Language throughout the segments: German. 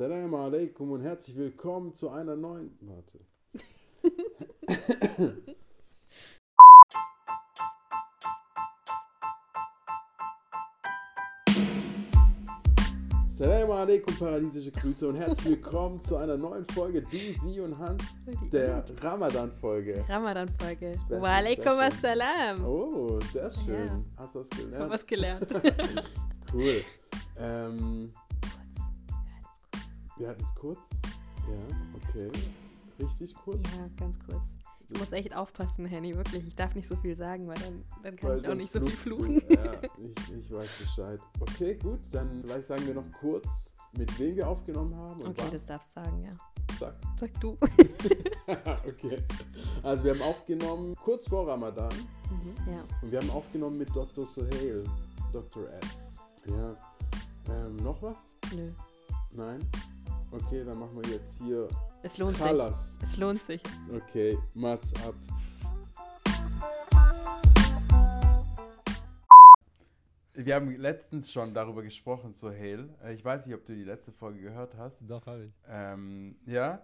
Assalamu alaikum und herzlich willkommen zu einer neuen. Warte. Assalamu alaikum, paradiesische Grüße und herzlich willkommen zu einer neuen Folge Du, Sie und Hans, der Ramadan-Folge. Ramadan-Folge. Special, Wa alaikum special. assalam. Oh, sehr schön. Ja. Hast du was Hab gelernt? was gelernt. Cool. Ähm, wir hatten es kurz. Ja, okay. Richtig kurz. ja, ganz kurz. Ich muss echt aufpassen, Henny, wirklich. Ich darf nicht so viel sagen, weil dann, dann kann Weil ich auch nicht so viel fluchen. du. Ja, ich, ich weiß Bescheid. Okay, gut. Dann vielleicht sagen wir noch kurz, mit wem wir aufgenommen haben. Okay, wann. das darfst du sagen, ja. Sag. Sag du. okay. Also wir haben aufgenommen kurz vor Ramadan. Mhm, ja. Und wir haben aufgenommen mit Dr. Sohail. Dr. S. Ja. Ähm, noch was? Nö. Nein? Okay, dann machen wir jetzt hier Es lohnt sich. Chalas. Es lohnt sich. Okay, Mats ab. Wir haben letztens schon darüber gesprochen, Sohail. Äh, Ich weiß nicht, ob du die letzte Folge gehört hast. Doch, habe ich. Ähm, ja,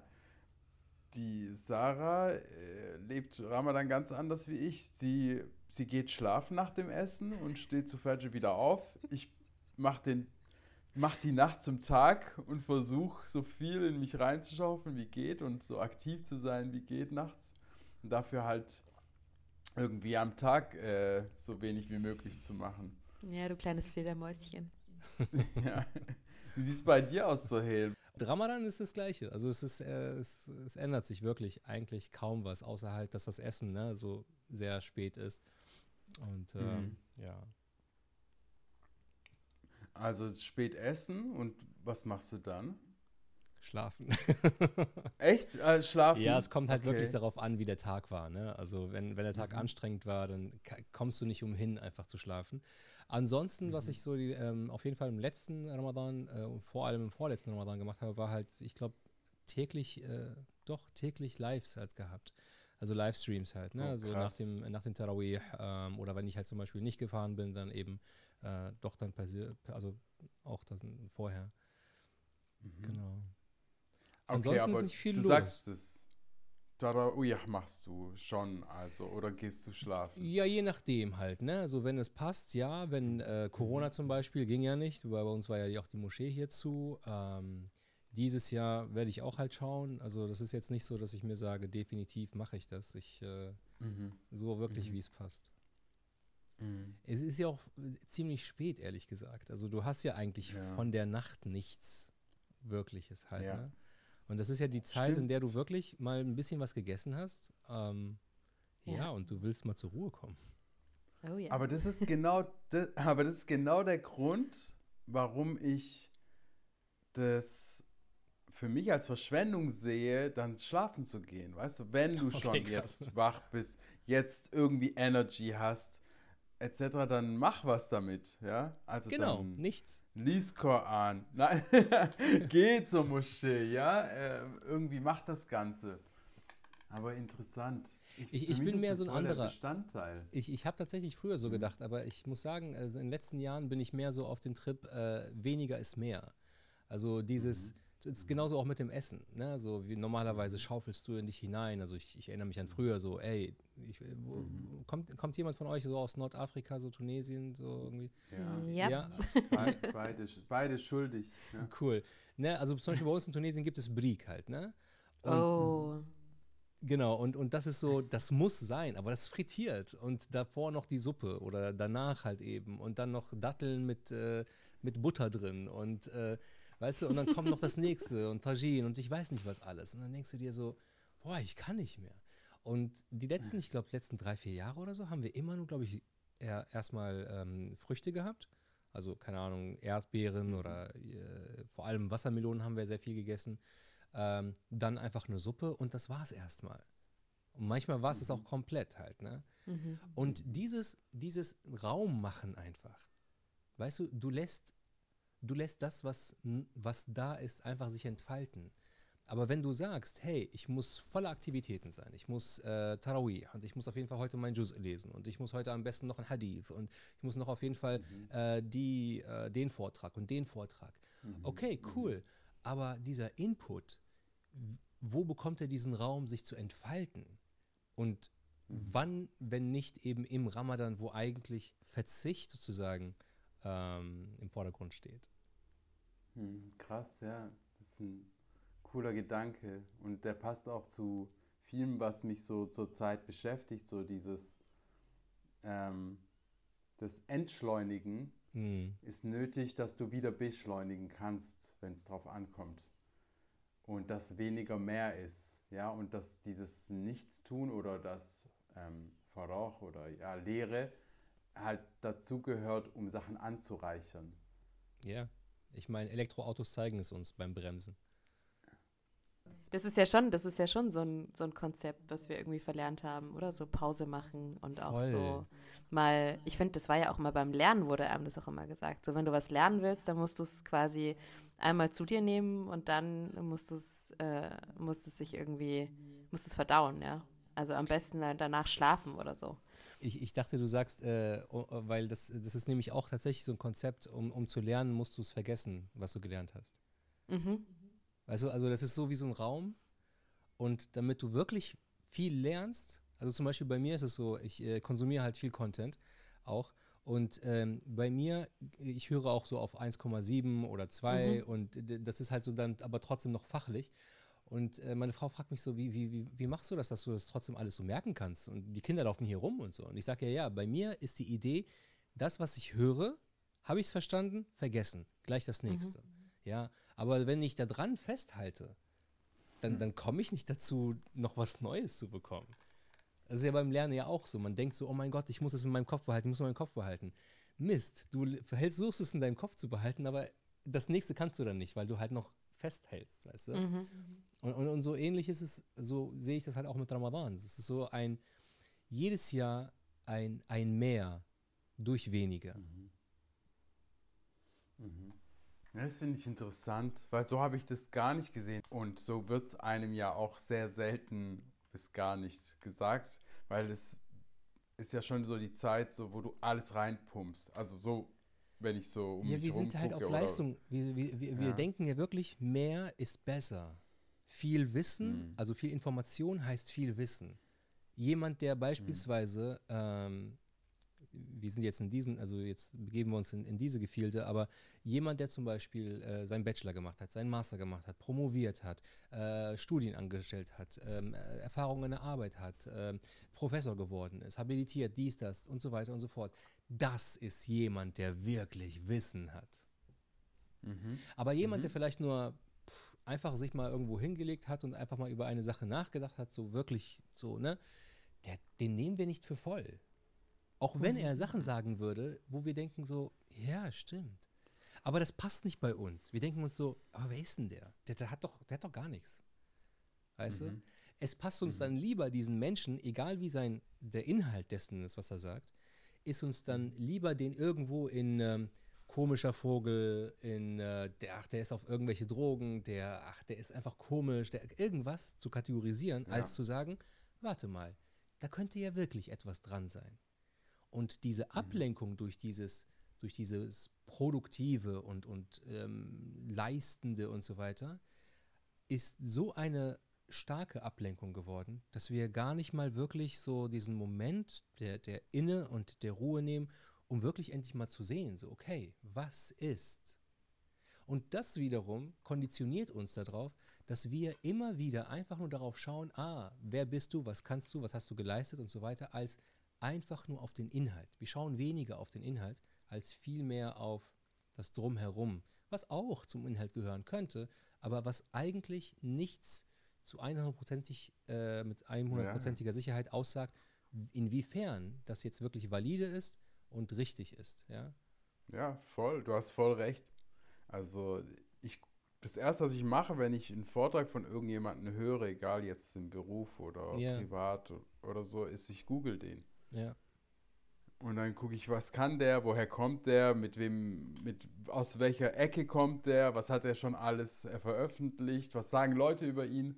die Sarah äh, lebt Ramadan ganz anders wie ich. Sie, sie geht schlafen nach dem Essen und steht zu Fajr wieder auf. Ich mache den mach die Nacht zum Tag und versuche so viel in mich reinzuschaufeln, wie geht und so aktiv zu sein, wie geht nachts. Und dafür halt irgendwie am Tag äh, so wenig wie möglich zu machen. Ja, du kleines Federmäuschen. ja. Wie sieht es bei dir aus, Sohail? Ramadan ist das Gleiche. Also es ist, äh, es, es ändert sich wirklich eigentlich kaum was, außer halt, dass das Essen ne, so sehr spät ist. Und ähm, Mhm. ja. Also spät essen und was machst du dann? Schlafen. Echt? Äh, schlafen? ja, es kommt halt Okay. wirklich darauf an, wie der Tag war. Ne? Also wenn, wenn der Tag Mhm. anstrengend war, dann kommst du nicht umhin, einfach zu schlafen. Ansonsten, was Mhm. ich so die, ähm, auf jeden Fall im letzten Ramadan äh, und vor allem im vorletzten Ramadan gemacht habe, war halt, ich glaube, täglich, äh, doch täglich Lives halt gehabt. Also Livestreams halt, ne? Oh, also nach dem, nach dem Tarawih ähm, oder wenn ich halt zum Beispiel nicht gefahren bin, dann eben äh, doch dann persö- also auch dann vorher. Mhm. Genau. Okay, Ansonsten ist aber nicht viel du los. sagst es. Tarawih machst du schon, also, oder gehst du schlafen? Ja, je nachdem halt, ne? Also wenn es passt, ja. Wenn äh, Mhm. Corona zum Beispiel ging ja nicht, weil bei uns war ja auch die Moschee hier zu. Ähm, dieses Jahr werde ich auch halt schauen. Also das ist jetzt nicht so, dass ich mir sage, definitiv mache ich das. Ich äh, Mhm. so wirklich, Mhm. wie es passt. Mhm. Es ist ja auch ziemlich spät, ehrlich gesagt. Also du hast ja eigentlich Ja. von der Nacht nichts Wirkliches halt, Ja. ne? Und das ist ja die Zeit, in der du Stimmt. wirklich mal ein bisschen was gegessen hast. Ähm, ja. Ja. und du willst mal zur Ruhe kommen. Oh ja. Aber das ist genau, das, aber das ist genau der Grund, warum ich das für mich als Verschwendung sehe, dann schlafen zu gehen. Weißt du, wenn du schon Okay, krass. jetzt wach bist, jetzt irgendwie Energy hast, etc., dann mach was damit, ja? Also Genau, dann nichts. lies Koran, nein, geh zur Moschee, ja? Ähm, irgendwie mach das Ganze. Aber interessant. Ich- ich mich bin mehr so ein anderer. Bestandteil. Ich, ich habe tatsächlich früher so Mhm. gedacht, aber ich muss sagen, also in den letzten Jahren bin ich mehr so auf den Trip, äh, weniger ist mehr. Also dieses, Mhm. Ist genauso auch mit dem Essen. Ne? So wie normalerweise schaufelst du in dich hinein. Also ich, ich erinnere mich an früher so, ey, ich, wo, Mhm. kommt, kommt jemand von euch so aus Nordafrika, so Tunesien, so irgendwie? Ja. ja. Be beide, beide schuldig. Ja. Cool. Ne? Also zum Beispiel bei uns in Tunesien gibt es Brik halt, ne? Und Oh. Genau, und, und das ist so, das muss sein, aber das frittiert und davor noch die Suppe oder danach halt eben und dann noch Datteln mit, äh, mit Butter drin und äh, weißt du, und dann kommt noch das nächste und Tagine und ich weiß nicht was alles und dann denkst du dir so, boah, ich kann nicht mehr. Und die letzten, ich glaube, letzten drei, vier Jahre oder so haben wir immer nur, glaube ich, erstmal ähm, Früchte gehabt. Also, keine Ahnung, Erdbeeren oder äh, vor allem Wassermelonen haben wir sehr viel gegessen. Ähm, dann einfach eine Suppe und das war es erstmal. Und manchmal war es es auch komplett halt, ne? Mhm. Und dieses, dieses Raum machen einfach. Weißt du, du lässt, du lässt das, was, was da ist, einfach sich entfalten. Aber wenn du sagst, hey, ich muss voller Aktivitäten sein, ich muss äh, Tarawih und ich muss auf jeden Fall heute mein Juz lesen und ich muss heute am besten noch ein Hadith und ich muss noch auf jeden Fall Mhm. äh, die, äh, den Vortrag und den Vortrag. Mhm. Okay, cool. Aber dieser Input, wo bekommt er diesen Raum, sich zu entfalten? Und wann, wenn nicht eben im Ramadan, wo eigentlich Verzicht sozusagen ähm, im Vordergrund steht? Hm, krass, ja. Das ist ein cooler Gedanke. Und der passt auch zu vielem, was mich so zurzeit beschäftigt, so dieses ähm, das Entschleunigen Hm. ist nötig, dass du wieder beschleunigen kannst, wenn es drauf ankommt. Und dass weniger mehr ist, ja, und dass dieses Nichtstun oder das ähm, Verroch oder ja, Leere halt dazugehört, um Sachen anzureichern. Ja, ich meine, Elektroautos zeigen es uns beim Bremsen. Das ist ja schon, das ist ja schon so ein, so ein Konzept, was wir irgendwie verlernt haben, oder? So Pause machen und auch Voll. so mal, ich finde, das war ja auch immer beim Lernen, wurde einem das auch immer gesagt. So, wenn du was lernen willst, dann musst du es quasi einmal zu dir nehmen und dann musst du es, äh, musst es sich irgendwie, musst es verdauen, ja. Also am besten danach schlafen oder so. Ich, ich dachte, du sagst, äh, o- weil das, das ist nämlich auch tatsächlich so ein Konzept, um, um zu lernen, musst du es vergessen, was du gelernt hast. Mhm. Weißt du, also das ist so wie so ein Raum und damit du wirklich viel lernst, also zum Beispiel bei mir ist es so, ich äh, konsumiere halt viel Content auch und ähm, bei mir, ich höre auch so auf 1,7 oder 2 und d- das ist halt so dann aber trotzdem noch fachlich und äh, meine Frau fragt mich so, wie, wie, wie, wie machst du das, dass du das trotzdem alles so merken kannst und die Kinder laufen hier rum und so und ich sage ja, ja, bei mir ist die Idee, das, was ich höre, habe ich es verstanden, vergessen, gleich das nächste. Ja, aber wenn ich da dran festhalte, dann, dann komme ich nicht dazu, noch was Neues zu bekommen. Das ist ja beim Lernen ja auch so. Man denkt so, oh mein Gott, ich muss es in meinem Kopf behalten, ich muss es in meinem Kopf behalten. Mist, du versuchst es in deinem Kopf zu behalten, aber das nächste kannst du dann nicht, weil du halt noch festhältst, weißt du? Mhm. Und, und, und so ähnlich ist es, so sehe ich das halt auch mit Ramadan. Es ist so ein, jedes Jahr ein, ein Mehr durch weniger. Ja, Das finde ich interessant, weil so habe ich das gar nicht gesehen. Und so wird es einem ja auch sehr selten bis gar nicht gesagt, weil es ist ja schon so die Zeit, so, wo du alles reinpumpst. Also so, wenn ich so um Ja, mich wir sind halt auf Leistung. Wir, wir, wir, wir Ja. denken ja wirklich, mehr ist besser. Viel Wissen, Mhm. also viel Information heißt viel Wissen. Jemand, der beispielsweise, ähm, wir sind jetzt in diesen, also jetzt begeben wir uns in, in diese Gefilde, aber jemand, der zum Beispiel äh, seinen Bachelor gemacht hat, seinen Master gemacht hat, promoviert hat, äh, Studien angestellt hat, ähm, äh, Erfahrungen in der Arbeit hat, ähm, Professor geworden ist, habilitiert, dies, das und so weiter und so fort. Das ist jemand, der wirklich Wissen hat. Mhm. Aber jemand, der vielleicht nur pff, einfach sich mal irgendwo hingelegt hat und einfach mal über eine Sache nachgedacht hat, so wirklich so, ne, der, den nehmen wir nicht für voll. Auch wenn er Sachen sagen würde, wo wir denken so, ja, stimmt. Aber das passt nicht bei uns. Wir denken uns so, aber wer ist denn der? Der, der hat doch, der hat doch gar nichts. Weißt du? Es passt uns dann lieber diesen Menschen, egal wie sein der Inhalt dessen ist, was er sagt, ist uns dann lieber den irgendwo in ähm, komischer Vogel, in äh, der, ach, der ist auf irgendwelche Drogen, der, ach, der ist einfach komisch, der irgendwas zu kategorisieren, als zu sagen, warte mal, da könnte ja wirklich etwas dran sein. Und diese Ablenkung durch dieses, durch dieses Produktive und, und ähm, Leistende und so weiter, ist so eine starke Ablenkung geworden, dass wir gar nicht mal wirklich so diesen Moment der, der Inne und der Ruhe nehmen, um wirklich endlich mal zu sehen, so, okay, was ist? Und das wiederum konditioniert uns darauf, dass wir immer wieder einfach nur darauf schauen, ah, wer bist du, was kannst du, was hast du geleistet und so weiter, als einfach nur auf den Inhalt. Wir schauen weniger auf den Inhalt, als vielmehr auf das Drumherum, was auch zum Inhalt gehören könnte, aber was eigentlich nichts zu 100%ig, äh, mit 100%iger Sicherheit aussagt, inwiefern das jetzt wirklich valide ist und richtig ist. Ja? Ja, voll, du hast voll recht. Also ich, das Erste, was ich mache, wenn ich einen Vortrag von irgendjemandem höre, egal jetzt im Beruf oder Ja. privat oder so, ist, ich google den. Ja. Und dann gucke ich, was kann der, woher kommt der, mit wem, mit, aus welcher Ecke kommt der, was hat er schon alles äh, veröffentlicht, was sagen Leute über ihn.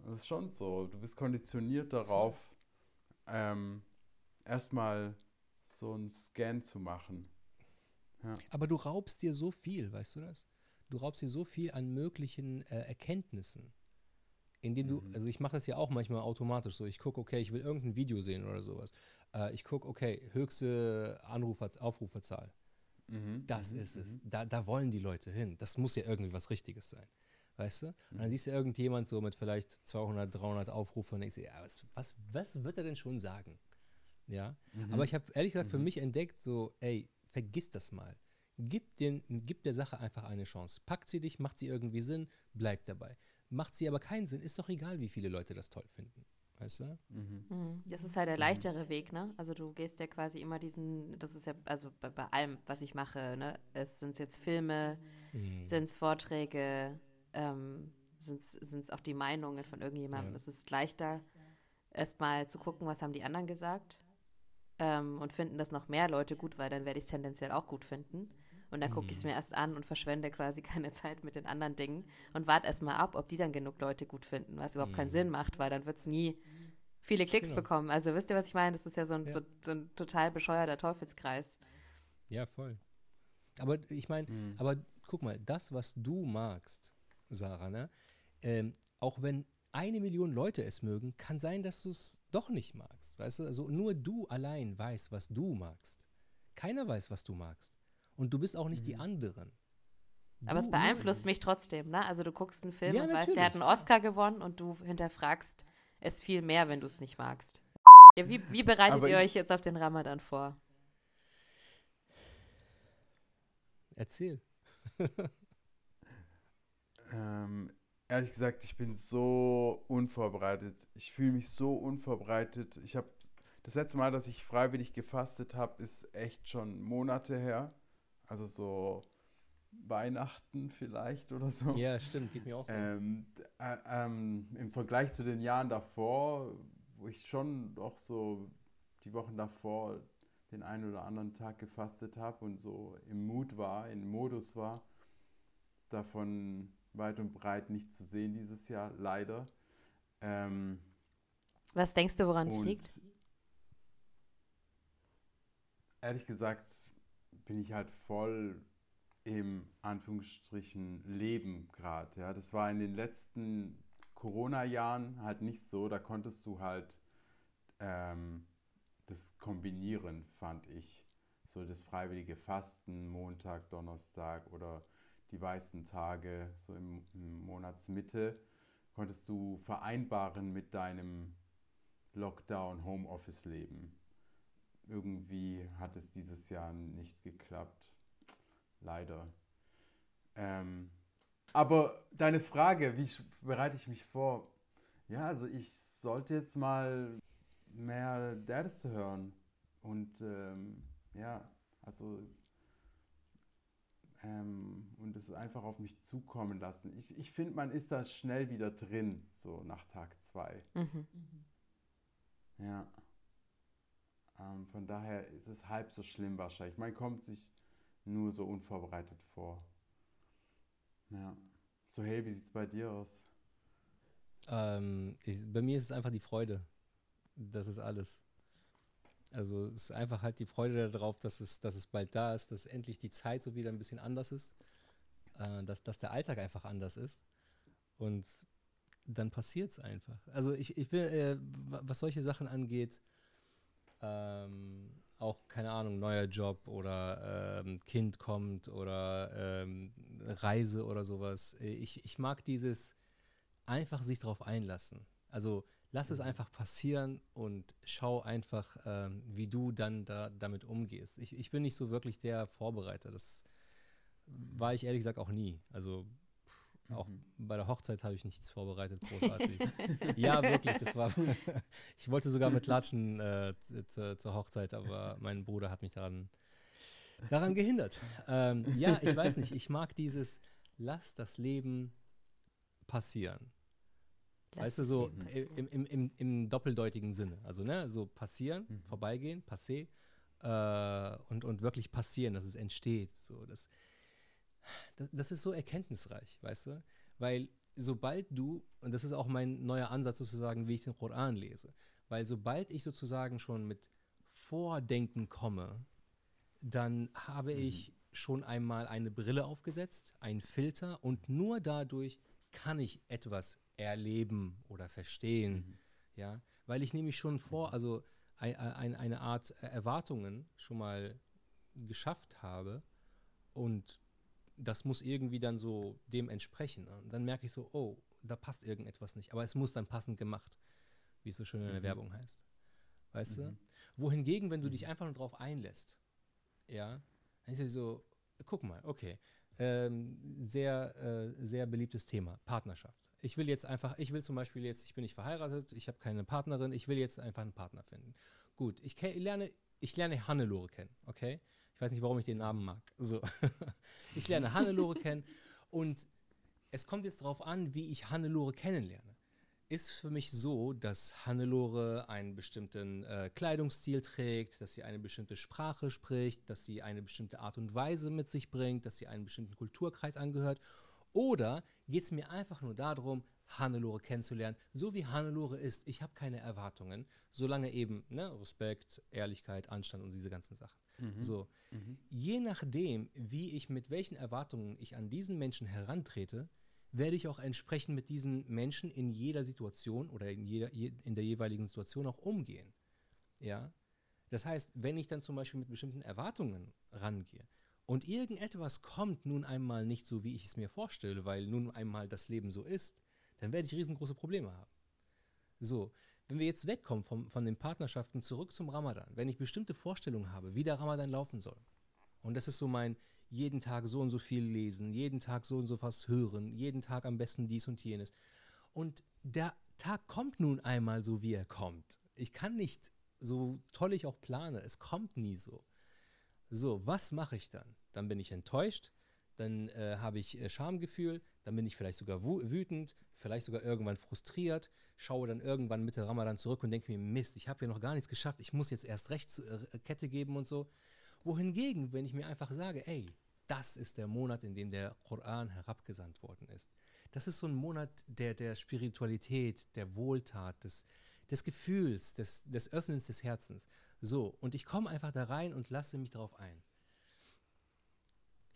Das ist schon so. Du bist konditioniert darauf, ähm, erstmal so einen Scan zu machen. Aber du raubst dir so viel, weißt du das? du raubst dir so viel an möglichen äh, Erkenntnissen. Indem du, Mhm. also ich mache das ja auch manchmal automatisch so. Ich gucke, okay, ich will irgendein Video sehen oder sowas. Äh, ich gucke, okay, höchste Anrufer, Aufruferzahl. Mhm. Das mhm, ist es. mhm. Da, da wollen die Leute hin. Das muss ja irgendwie was Richtiges sein. Weißt du? Und dann Mhm. siehst du irgendjemand so mit vielleicht 200, 300 Aufrufen und denkst dir, ja, was, was, was wird er denn schon sagen? Ja. Mhm. Aber ich habe ehrlich gesagt für mich entdeckt, so, ey, vergiss das mal. Gib, den, gib der Sache einfach eine Chance. Packt sie dich, macht sie irgendwie Sinn, bleib dabei. Macht sie aber keinen Sinn, ist doch egal, wie viele Leute das toll finden. Weißt du? Mhm. Mhm. Das ist halt der leichtere Weg, ne? Also du gehst ja quasi immer diesen, das ist ja, also bei, bei allem, was ich mache, ne? Es sind jetzt Filme, Mhm. sind es Vorträge, ähm, sind es auch die Meinungen von irgendjemandem. Ja. Es ist leichter, erstmal zu gucken, was haben die anderen gesagt ähm, und finden das noch mehr Leute gut, weil dann werde ich es tendenziell auch gut finden. Und dann gucke ich es Mhm. mir erst an und verschwende quasi keine Zeit mit den anderen Dingen und warte erstmal ab, ob die dann genug Leute gut finden, was überhaupt keinen Mhm. Sinn macht, weil dann wird es nie viele Klicks Genau. bekommen. Also wisst ihr, was ich meine? Das ist ja so ein, Ja. So, so ein total bescheuerter Teufelskreis. Ja, voll. Aber ich meine, Mhm. aber guck mal, das, was du magst, Sarah, ne? Ähm, auch wenn eine Million Leute es mögen, kann sein, dass du es doch nicht magst. Weißt du? Also nur du allein weißt, was du magst. Keiner weiß, was du magst. Und du bist auch nicht die Mhm. anderen. Aber es beeinflusst mich trotzdem, ne? Also du guckst einen Film Ja, und weißt, der hat einen. Oscar gewonnen und du hinterfragst es viel mehr, wenn du es nicht magst. Ja, wie, wie bereitet Aber ihr euch jetzt auf den Ramadan vor? Erzähl. Ähm, ehrlich gesagt, ich bin so unvorbereitet. Ich fühle mich so unvorbereitet. Ich habe das letzte Mal, dass ich freiwillig gefastet habe, ist echt schon Monate her. Also so Weihnachten vielleicht oder so. Ja, stimmt, geht mir auch so. Ähm, äh, ähm, Im Vergleich zu den Jahren davor, wo ich schon auch so die Wochen davor den einen oder anderen Tag gefastet habe und so im Mut war, im Modus war, davon weit und breit nicht zu sehen dieses Jahr, leider. Ähm, Was denkst du, woran es liegt? ehrlich gesagt bin ich halt voll im Anführungsstrichen Leben gerade. Ja, das war in den letzten Corona-Jahren halt nicht so. Da konntest du halt ähm, das kombinieren, fand ich. So das freiwillige Fasten, Montag, Donnerstag oder die weißen Tage, so im, im Monatsmitte, konntest du vereinbaren mit deinem Lockdown-Homeoffice-Leben. Irgendwie hat es dieses Jahr nicht geklappt. Leider. Ähm, aber deine Frage, wie bereite ich mich vor? Ja, also ich sollte jetzt mal mehr Dads hören. Und ähm, ja, also ähm, und es einfach auf mich zukommen lassen. Ich, ich finde, man ist da schnell wieder drin, so nach Tag zwei. Mhm. Ja. Ähm, von daher ist es halb so schlimm wahrscheinlich. Man kommt sich nur so unvorbereitet vor. Ja. So, hey, wie sieht es bei dir aus? Ähm, ich, bei mir ist es einfach die Freude. Das ist alles. Also es ist einfach halt die Freude darauf, dass es, dass es bald da ist, dass endlich die Zeit so wieder ein bisschen anders ist, äh, dass, dass der Alltag einfach anders ist. Und dann passiert es einfach. Also ich, ich bin, äh, wa- was solche Sachen angeht, ähm, auch, keine Ahnung, neuer Job oder ähm, Kind kommt oder ähm, Reise oder sowas. Ich, ich mag dieses einfach sich darauf einlassen. Also lass es Mhm. einfach passieren und schau einfach, ähm, wie du dann da, damit umgehst. Ich, ich bin nicht so wirklich der Vorbereiter. Das war ich ehrlich gesagt auch nie. Also auch Mhm. bei der Hochzeit habe ich nichts vorbereitet, großartig. ja, wirklich, das war. ich wollte sogar mit Latschen äh, zu- zur Hochzeit, aber mein Bruder hat mich daran, daran gehindert. Ähm, ja, ich weiß nicht, ich mag dieses, lass das Leben passieren. Lass weißt du, so im, im, im, im doppeldeutigen Sinne. Also, ne, so passieren, Mhm. vorbeigehen, passé äh, und, und wirklich passieren, dass es entsteht. So, das, das, das ist so erkenntnisreich, weißt du? Weil sobald du, und das ist auch mein neuer Ansatz sozusagen, wie ich den Koran lese, weil sobald ich sozusagen schon mit Vordenken komme, dann habe Mhm. ich schon einmal eine Brille aufgesetzt, einen Filter und nur dadurch kann ich etwas erleben oder verstehen. Mhm. Ja, weil ich nämlich schon vor, also ein, ein, eine Art Erwartungen schon mal geschafft habe und das muss irgendwie dann so dem entsprechen. Und dann merke ich so, oh, da passt irgendetwas nicht. Aber es muss dann passend gemacht, wie es so schön in der mhm. Werbung heißt. Weißt mhm. du? Wohingegen, wenn du dich mhm. einfach nur drauf einlässt, ja, dann ist ja so, guck mal, okay, ähm, sehr, äh, sehr beliebtes Thema, Partnerschaft. Ich will jetzt einfach, ich will zum Beispiel jetzt, ich bin nicht verheiratet, ich habe keine Partnerin, ich will jetzt einfach einen Partner finden. Gut, ich lerne, ich lerne Hannelore kennen, okay? Ich weiß nicht, warum ich den Namen mag. So. ich lerne Hannelore kennen und es kommt jetzt darauf an, wie ich Hannelore kennenlerne. Ist für mich so, dass Hannelore einen bestimmten äh, Kleidungsstil trägt, dass sie eine bestimmte Sprache spricht, dass sie eine bestimmte Art und Weise mit sich bringt, dass sie einem bestimmten Kulturkreis angehört. Oder geht es mir einfach nur darum, Hannelore kennenzulernen, so wie Hannelore ist. Ich habe keine Erwartungen, solange eben ne, Respekt, Ehrlichkeit, Anstand und diese ganzen Sachen. Mhm. So. Mhm. Je nachdem, wie ich mit welchen Erwartungen ich an diesen Menschen herantrete, werde ich auch entsprechend mit diesen Menschen in jeder Situation oder in, jeder, in der jeweiligen Situation auch umgehen. Ja. Das heißt, wenn ich dann zum Beispiel mit bestimmten Erwartungen rangehe und irgendetwas kommt nun einmal nicht so, wie ich es mir vorstelle, weil nun einmal das Leben so ist, dann werde ich riesengroße Probleme haben. So, wenn wir jetzt wegkommen vom, von den Partnerschaften zurück zum Ramadan, wenn ich bestimmte Vorstellungen habe, wie der Ramadan laufen soll, und das ist so mein jeden Tag so und so viel lesen, jeden Tag so und so was hören, jeden Tag am besten dies und jenes. Und der Tag kommt nun einmal so, wie er kommt. Ich kann nicht, so toll ich auch plane, es kommt nie so. So, was mache ich dann? Dann bin ich enttäuscht, dann äh, habe ich äh, Schamgefühl, dann bin ich vielleicht sogar wütend, vielleicht sogar irgendwann frustriert, schaue dann irgendwann Mitte Ramadan zurück und denke mir, Mist, ich habe ja noch gar nichts geschafft, ich muss jetzt erst recht äh, Kette geben und so. Wohingegen, wenn ich mir einfach sage, ey, das ist der Monat, in dem der Koran herabgesandt worden ist. Das ist so ein Monat der, der Spiritualität, der Wohltat, des, des Gefühls, des, des Öffnens des Herzens. So, und ich komme einfach da rein und lasse mich darauf ein.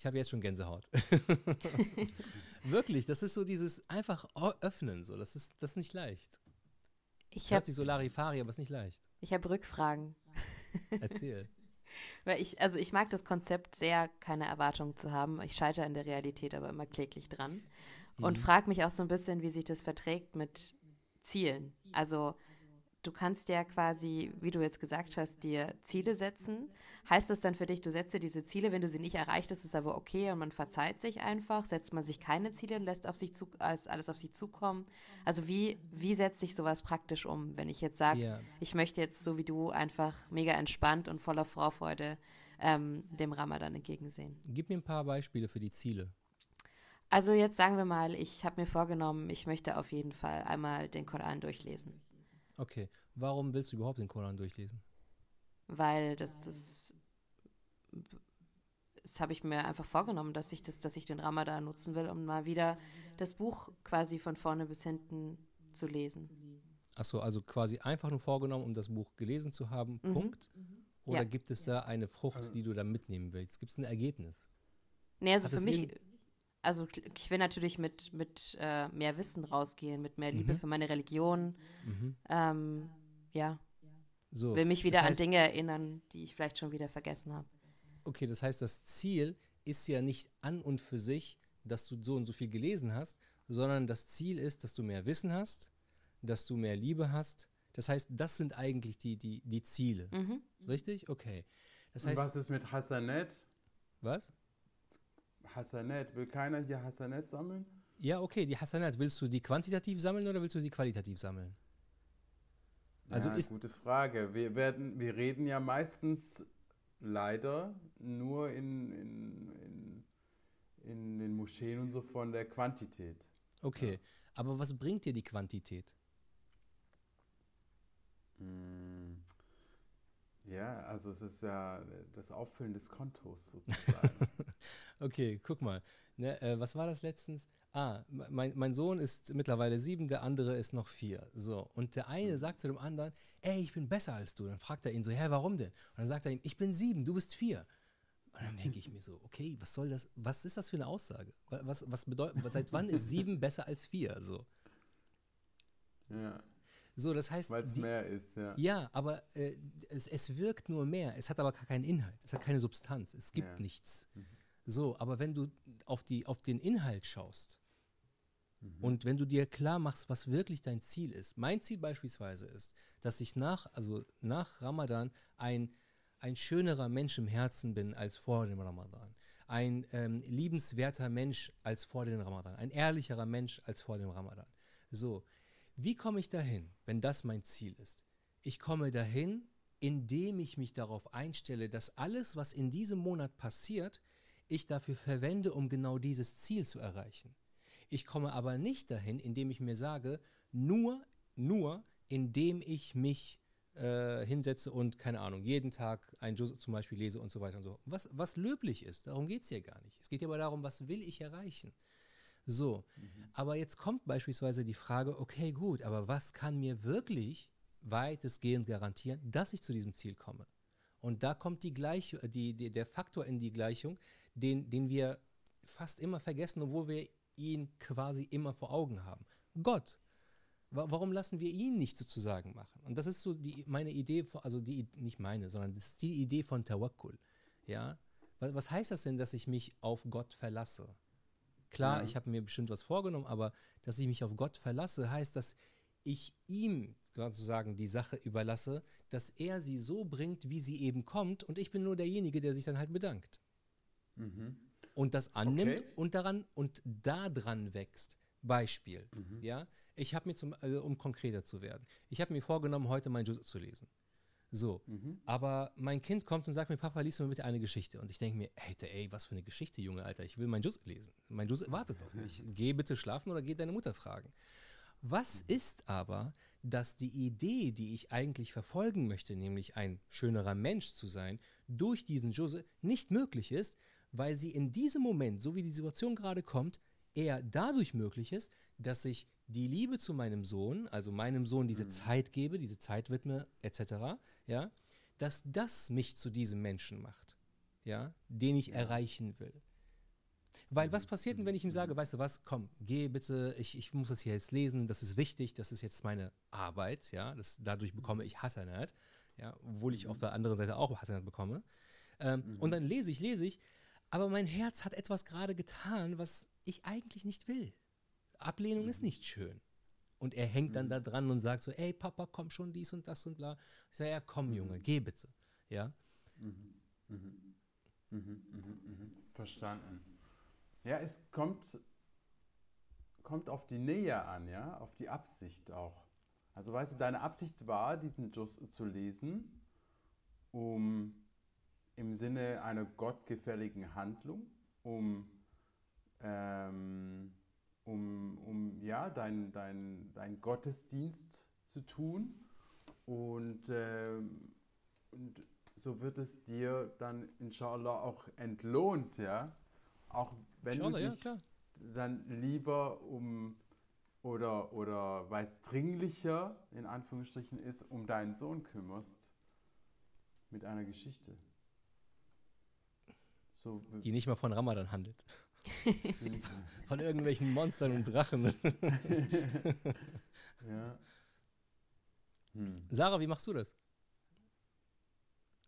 Ich habe jetzt schon Gänsehaut. Wirklich, das ist so dieses einfach öffnen, so. Das ist, das ist nicht leicht. Ich Hört sich Solarifari, aber ist nicht leicht. Ich habe Rückfragen. Erzähl. Weil ich, also ich mag das Konzept sehr, keine Erwartungen zu haben. Ich scheitere in der Realität aber immer kläglich dran. Und mhm. frage mich auch so ein bisschen, wie sich das verträgt mit Zielen. Also du kannst ja quasi, wie du jetzt gesagt hast, dir Ziele setzen. Heißt das dann für dich, du setze diese Ziele, wenn du sie nicht erreicht, ist es aber okay und man verzeiht sich einfach? Setzt man sich keine Ziele und lässt auf sich zu, alles auf sich zukommen? Also wie, wie setzt sich sowas praktisch um, wenn ich jetzt sage, yeah. ich möchte jetzt so wie du einfach mega entspannt und voller Vorfreude ähm, dem Ramadan entgegensehen? Gib mir ein paar Beispiele für die Ziele. Also jetzt sagen wir mal, ich habe mir vorgenommen, ich möchte auf jeden Fall einmal den Koran durchlesen. Okay, warum willst du überhaupt den Koran durchlesen? Weil das, das, das habe ich mir einfach vorgenommen, dass ich das, dass ich den Ramadan nutzen will, um mal wieder das Buch quasi von vorne bis hinten zu lesen. Achso, also quasi einfach nur vorgenommen, um das Buch gelesen zu haben, mhm. Punkt. Oder ja. gibt es da eine Frucht, also die du da mitnehmen willst? Gibt es ein Ergebnis? Nee, also Hat für mich, also ich will natürlich mit, mit äh, mehr Wissen rausgehen, mit mehr Liebe mhm. für meine Religion. Mhm. Ähm, ja. So, will mich wieder das heißt, an Dinge erinnern, die ich vielleicht schon wieder vergessen habe. Okay, das heißt, das Ziel ist ja nicht an und für sich, dass du so und so viel gelesen hast, sondern das Ziel ist, dass du mehr Wissen hast, dass du mehr Liebe hast. Das heißt, das sind eigentlich die, die, die Ziele. Mhm. Richtig? Okay. Das heißt, und was ist mit Hassanet? Was? Hassanet. Will keiner hier Hassanet sammeln? Ja, okay, die Hassanet. Willst du die quantitativ sammeln oder willst du die qualitativ sammeln? Also ja, ist gute Frage. Wir, werden, wir reden ja meistens leider nur in, in, in, in den Moscheen und so von der Quantität. Okay, ja. aber was bringt dir die Quantität? Hm. Ja, also es ist ja das Auffüllen des Kontos sozusagen. okay, guck mal. Ne, äh, was war das letztens? Ah, mein, mein Sohn ist mittlerweile sieben, der andere ist noch vier. So. Und der eine mhm. sagt zu dem anderen, ey, ich bin besser als du. Dann fragt er ihn so, hä, warum denn? Und dann sagt er ihm, ich bin sieben, du bist vier. Und dann denke ich mir so, okay, was soll das, was ist das für eine Aussage? Was, was bedeutet, seit wann ist sieben besser als vier? So. Ja. So, das heißt. Weil es mehr ist, ja. Ja, aber äh, es, es wirkt nur mehr. Es hat aber gar keinen Inhalt. Es hat keine Substanz. Es gibt Ja. nichts. Mhm. So, aber wenn du auf, die, auf den Inhalt schaust Mhm. und wenn du dir klar machst, was wirklich dein Ziel ist. Mein Ziel beispielsweise ist, dass ich nach, also nach Ramadan ein, ein schönerer Mensch im Herzen bin als vor dem Ramadan. Ein ähm, liebenswerter Mensch als vor dem Ramadan. Ein ehrlicherer Mensch als vor dem Ramadan. So, wie komme ich dahin, wenn das mein Ziel ist? Ich komme dahin, indem ich mich darauf einstelle, dass alles, was in diesem Monat passiert, ich dafür verwende, um genau dieses Ziel zu erreichen. Ich komme aber nicht dahin, indem ich mir sage, nur, nur indem ich mich äh, hinsetze und, keine Ahnung, jeden Tag ein Juz zum Beispiel lese und so weiter und so. Was, was löblich ist, darum geht es hier gar nicht. Es geht aber darum, was will ich erreichen. So, aber jetzt kommt beispielsweise die Frage, okay, gut, aber was kann mir wirklich weitestgehend garantieren, dass ich zu diesem Ziel komme? Und da kommt die Gleich die, die, der Faktor in die Gleichung, den, den wir fast immer vergessen, obwohl wir ihn quasi immer vor Augen haben. Gott. Wa- Warum lassen wir ihn nicht sozusagen machen? Und das ist so die, meine Idee, also die, nicht meine, sondern das ist die Idee von Tawakkul. Ja? Was heißt das denn, dass ich mich auf Gott verlasse? Klar, Ja. ich habe mir bestimmt was vorgenommen, aber dass ich mich auf Gott verlasse, heißt, dass ich ihm sozusagen die Sache überlasse, dass er sie so bringt, wie sie eben kommt und ich bin nur derjenige, der sich dann halt bedankt Mhm. und das annimmt Okay. und daran und da dran wächst. Beispiel, Mhm. ja, ich habe mir zum, also um konkreter zu werden, ich habe mir vorgenommen, heute mein Juz zu lesen. So, Mhm. aber mein Kind kommt und sagt mir, Papa, lies mir bitte eine Geschichte. Und ich denke mir, ey, ey, was für eine Geschichte, Junge, Alter, ich will mein Juz lesen. Mein Juz wartet auf mich. Geh bitte schlafen oder geh deine Mutter fragen. Was ist aber, dass die Idee, die ich eigentlich verfolgen möchte, nämlich ein schönerer Mensch zu sein, durch diesen Jose nicht möglich ist, weil sie in diesem Moment, so wie die Situation gerade kommt, eher dadurch möglich ist, dass ich die Liebe zu meinem Sohn, also meinem Sohn diese Zeit gebe, diese Zeit widme, etc., ja, dass das mich zu diesem Menschen macht, ja, den ich erreichen will. Weil was passiert denn, wenn ich ihm sage, weißt du was, komm, geh bitte, ich, ich muss das hier jetzt lesen, das ist wichtig, das ist jetzt meine Arbeit, ja, das, dadurch bekomme ich Hasanat, ja, obwohl ich auf der anderen Seite auch Hasanat bekomme. Ähm, Und dann lese ich, lese ich, aber mein Herz hat etwas gerade getan, was ich eigentlich nicht will. Ablehnung ist nicht schön. Und er hängt dann da dran und sagt so, ey Papa, komm schon, dies und das und bla. Ich sage, ja, komm Junge, geh bitte. Ja, Mhm, mhm, mhm, mhm. Verstanden. Ja, es kommt, kommt auf die Nähe an, ja, auf die Absicht auch. Also weißt du, deine Absicht war, diesen Jus zu lesen, um im Sinne einer gottgefälligen Handlung, um, ähm, um, um ja, dein, dein, dein Gottesdienst zu tun. Und, ähm, und so wird es dir dann inshallah auch entlohnt, ja. Auch wenn Inshallah, du ja, dich klar. dann lieber um oder oder weil es dringlicher in Anführungsstrichen ist, um deinen Sohn kümmerst mit einer Geschichte. So die nicht mal von Ramadan handelt. Von irgendwelchen Monstern und Drachen. ja. Hm. Sarah, wie machst du das?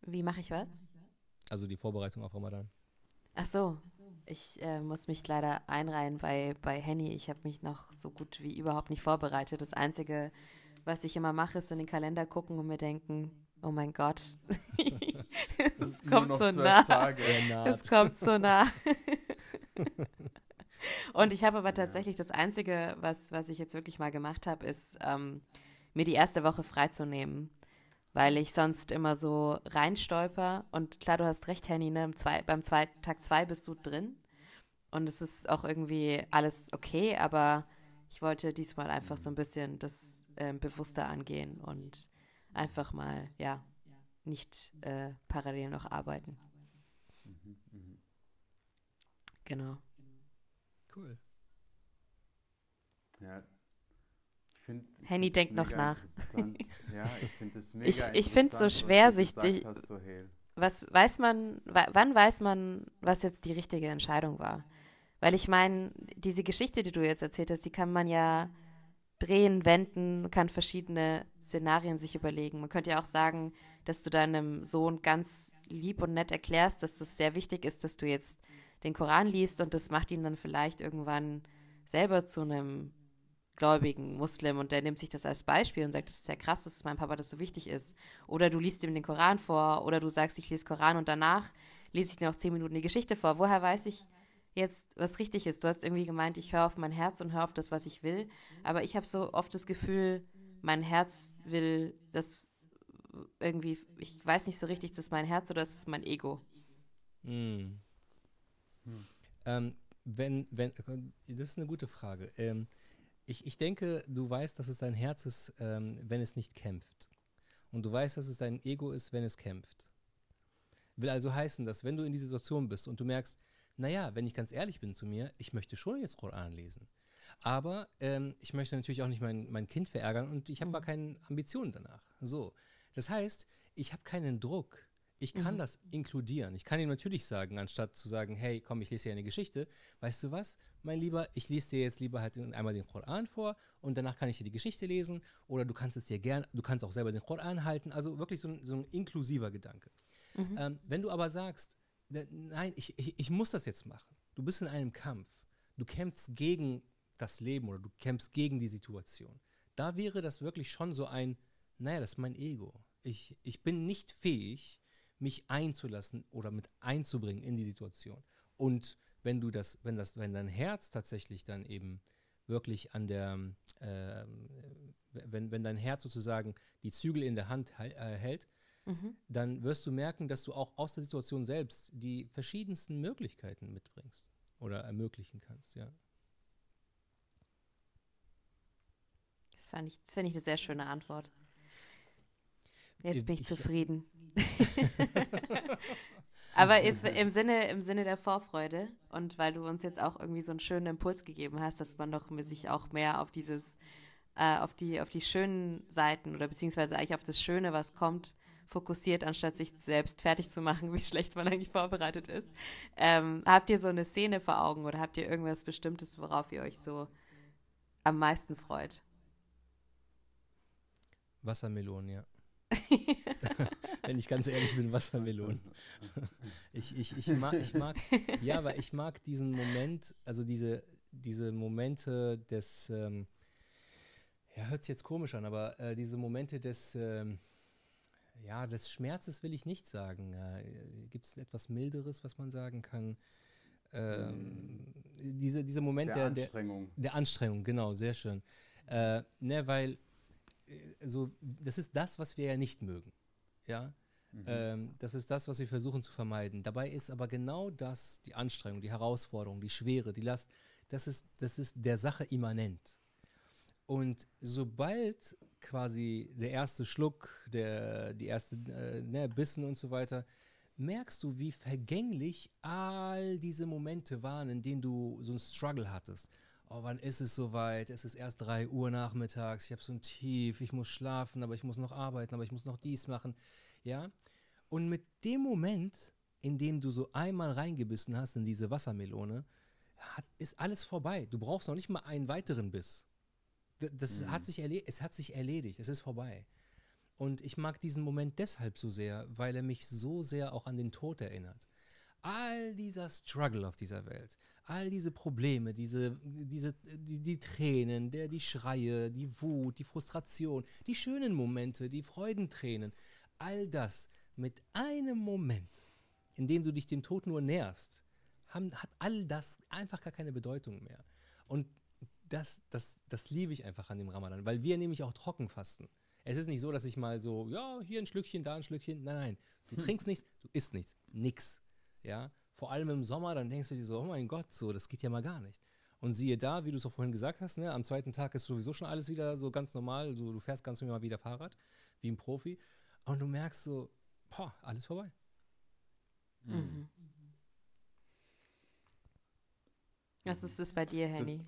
Wie mache ich was? Also die Vorbereitung auf Ramadan. Ach so, ich äh, muss mich leider einreihen bei, bei Henny. Ich habe mich noch so gut wie überhaupt nicht vorbereitet. Das Einzige, was ich immer mache, ist in den Kalender gucken und mir denken, oh mein Gott, es kommt so nah. Es kommt so nah. Und ich habe aber tatsächlich das Einzige, was, was ich jetzt wirklich mal gemacht habe, ist, ähm, mir die erste Woche freizunehmen. Weil ich sonst immer so reinstolper. Und klar, du hast recht, Henny, ne? Zwei, beim zwei, Tag zwei bist du drin. Und es ist auch irgendwie alles okay, aber ich wollte diesmal einfach so ein bisschen das ähm, bewusster angehen und einfach mal, ja, nicht äh, parallel noch arbeiten. Mhm, mhm. Genau. Cool. Ja. Ich find, ich Henny denkt noch nach. Ja, ich finde es mega Ich- ich find's so interessant, was schwer, sich Sohail. was weiß man, wann weiß man, was jetzt die richtige Entscheidung war? Weil ich meine, diese Geschichte, die du jetzt erzählt hast, die kann man ja drehen, wenden, kann verschiedene Szenarien sich überlegen. Man könnte ja auch sagen, dass du deinem Sohn ganz lieb und nett erklärst, dass es sehr wichtig ist, dass du jetzt den Koran liest und das macht ihn dann vielleicht irgendwann selber zu einem gläubigen Muslim und der nimmt sich das als Beispiel und sagt, das ist ja krass, dass mein Papa das so wichtig ist. Oder du liest ihm den Koran vor oder du sagst, ich lese Koran und danach lese ich dir noch zehn Minuten die Geschichte vor. Woher weiß ich jetzt, was richtig ist? Du hast irgendwie gemeint, ich höre auf mein Herz und höre auf das, was ich will. Aber ich habe so oft das Gefühl, mein Herz will das irgendwie, ich weiß nicht so richtig, ist das mein Herz oder ist es mein Ego? Hm. Hm. Ähm, wenn, wenn, das ist eine gute Frage. Ähm, ich, ich denke, du weißt, dass es dein Herz ist, ähm, wenn es nicht kämpft. Und du weißt, dass es dein Ego ist, wenn es kämpft. Will also heißen, dass wenn du in dieser Situation bist und du merkst, naja, wenn ich ganz ehrlich bin zu mir, ich möchte schon jetzt Koran lesen. Aber ähm, ich möchte natürlich auch nicht mein, mein Kind verärgern und ich habe mhm. gar keine Ambitionen danach. So. Das heißt, ich habe keinen Druck. Ich kann mhm. das inkludieren. Ich kann ihm natürlich sagen, anstatt zu sagen, hey, komm, ich lese dir eine Geschichte, weißt du was, mein Lieber, ich lese dir jetzt lieber halt einmal den Koran vor und danach kann ich dir die Geschichte lesen oder du kannst es dir gern, du kannst auch selber den Koran halten. Also wirklich so ein, so ein inklusiver Gedanke. Mhm. Ähm, wenn du aber sagst, nein, ich, ich, ich muss das jetzt machen. Du bist in einem Kampf. Du kämpfst gegen das Leben oder du kämpfst gegen die Situation. Da wäre das wirklich schon so ein, naja, das ist mein Ego. Ich, ich bin nicht fähig, mich einzulassen oder mit einzubringen in die Situation. Und wenn du das, wenn das, wenn dein Herz tatsächlich dann eben wirklich an der, äh, wenn, wenn dein Herz sozusagen die Zügel in der Hand äh, hält, mhm. dann wirst du merken, dass du auch aus der Situation selbst die verschiedensten Möglichkeiten mitbringst oder ermöglichen kannst, ja. Das fand ich, das finde ich eine sehr schöne Antwort. Jetzt bin ich, ich zufrieden. Aber jetzt im Sinne, im Sinne der Vorfreude und weil du uns jetzt auch irgendwie so einen schönen Impuls gegeben hast, dass man doch sich auch mehr auf dieses, äh, auf die, auf die schönen Seiten oder beziehungsweise eigentlich auf das Schöne, was kommt, fokussiert, anstatt sich selbst fertig zu machen, wie schlecht man eigentlich vorbereitet ist. Ähm, habt ihr so eine Szene vor Augen oder habt ihr irgendwas Bestimmtes, worauf ihr euch so am meisten freut? Wassermelonen, ja. Wenn ich ganz ehrlich bin, Wassermelonen. ich, ich, ich, mag, ich mag, ja, weil ich mag diesen Moment, also diese, diese Momente des, ähm, ja, hört sich jetzt komisch an, aber äh, diese Momente des, ähm, ja, des Schmerzes will ich nicht sagen. Äh, Gibt es etwas Milderes, was man sagen kann? Ähm, diese, dieser Moment der, der Anstrengung. Der, der, Anstrengung, genau, sehr schön. Äh, ne, weil so, das ist das, was wir ja nicht mögen. Ja. Mhm. Ähm, das ist das, was wir versuchen zu vermeiden. Dabei ist aber genau das, die Anstrengung, die Herausforderung, die Schwere, die Last, das ist, das ist der Sache immanent. Und sobald quasi der erste Schluck, der, die erste äh, ne, Bissen und so weiter, merkst du, wie vergänglich all diese Momente waren, in denen du so einen Struggle hattest oh, wann ist es soweit? Es ist erst 3 Uhr nachmittags, ich habe so ein Tief, ich muss schlafen, aber ich muss noch arbeiten, aber ich muss noch dies machen. Ja? Und mit dem Moment, in dem du so einmal reingebissen hast in diese Wassermelone, hat, ist alles vorbei. Du brauchst noch nicht mal einen weiteren Biss. Das, das mhm. hat sich es hat sich erledigt, es ist vorbei. Und ich mag diesen Moment deshalb so sehr, weil er mich so sehr auch an den Tod erinnert. All dieser Struggle auf dieser Welt, all diese Probleme, diese, diese, die, die Tränen, der, die Schreie, die Wut, die Frustration, die schönen Momente, die Freudentränen, all das mit einem Moment, in dem du dich dem Tod nur näherst, haben, hat all das einfach gar keine Bedeutung mehr. Und das, das, das liebe ich einfach an dem Ramadan, weil wir nämlich auch trocken fasten. Es ist nicht so, dass ich mal so, ja, hier ein Schlückchen, da ein Schlückchen. Nein, nein. Du hm. trinkst nichts, du isst nichts. Nix. Ja vor allem im Sommer, dann denkst du dir so, oh mein Gott, so, das geht ja mal gar nicht. Und siehe da, wie du es auch vorhin gesagt hast, ne, am zweiten Tag ist sowieso schon alles wieder so ganz normal, so, du fährst ganz normal wieder Fahrrad, wie ein Profi. Und du merkst so, boah, alles vorbei. Mhm. Was ist es bei dir, Henny?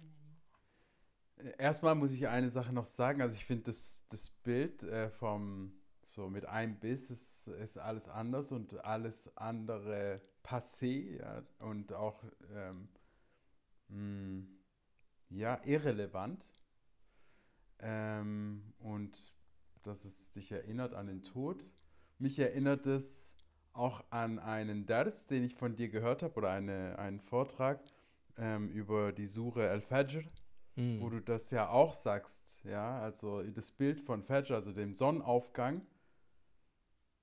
Erstmal muss ich eine Sache noch sagen. Also ich finde das, das Bild äh, vom so mit einem Biss ist, ist alles anders und alles andere passé ja, und auch ähm, mh, ja, irrelevant. Ähm, und dass es dich erinnert an den Tod. Mich erinnert es auch an einen Dars, den ich von dir gehört habe, oder eine, einen Vortrag ähm, über die Sure Al-Fajr, Hm. wo du das ja auch sagst, ja, also das Bild von Fajr, also dem Sonnenaufgang,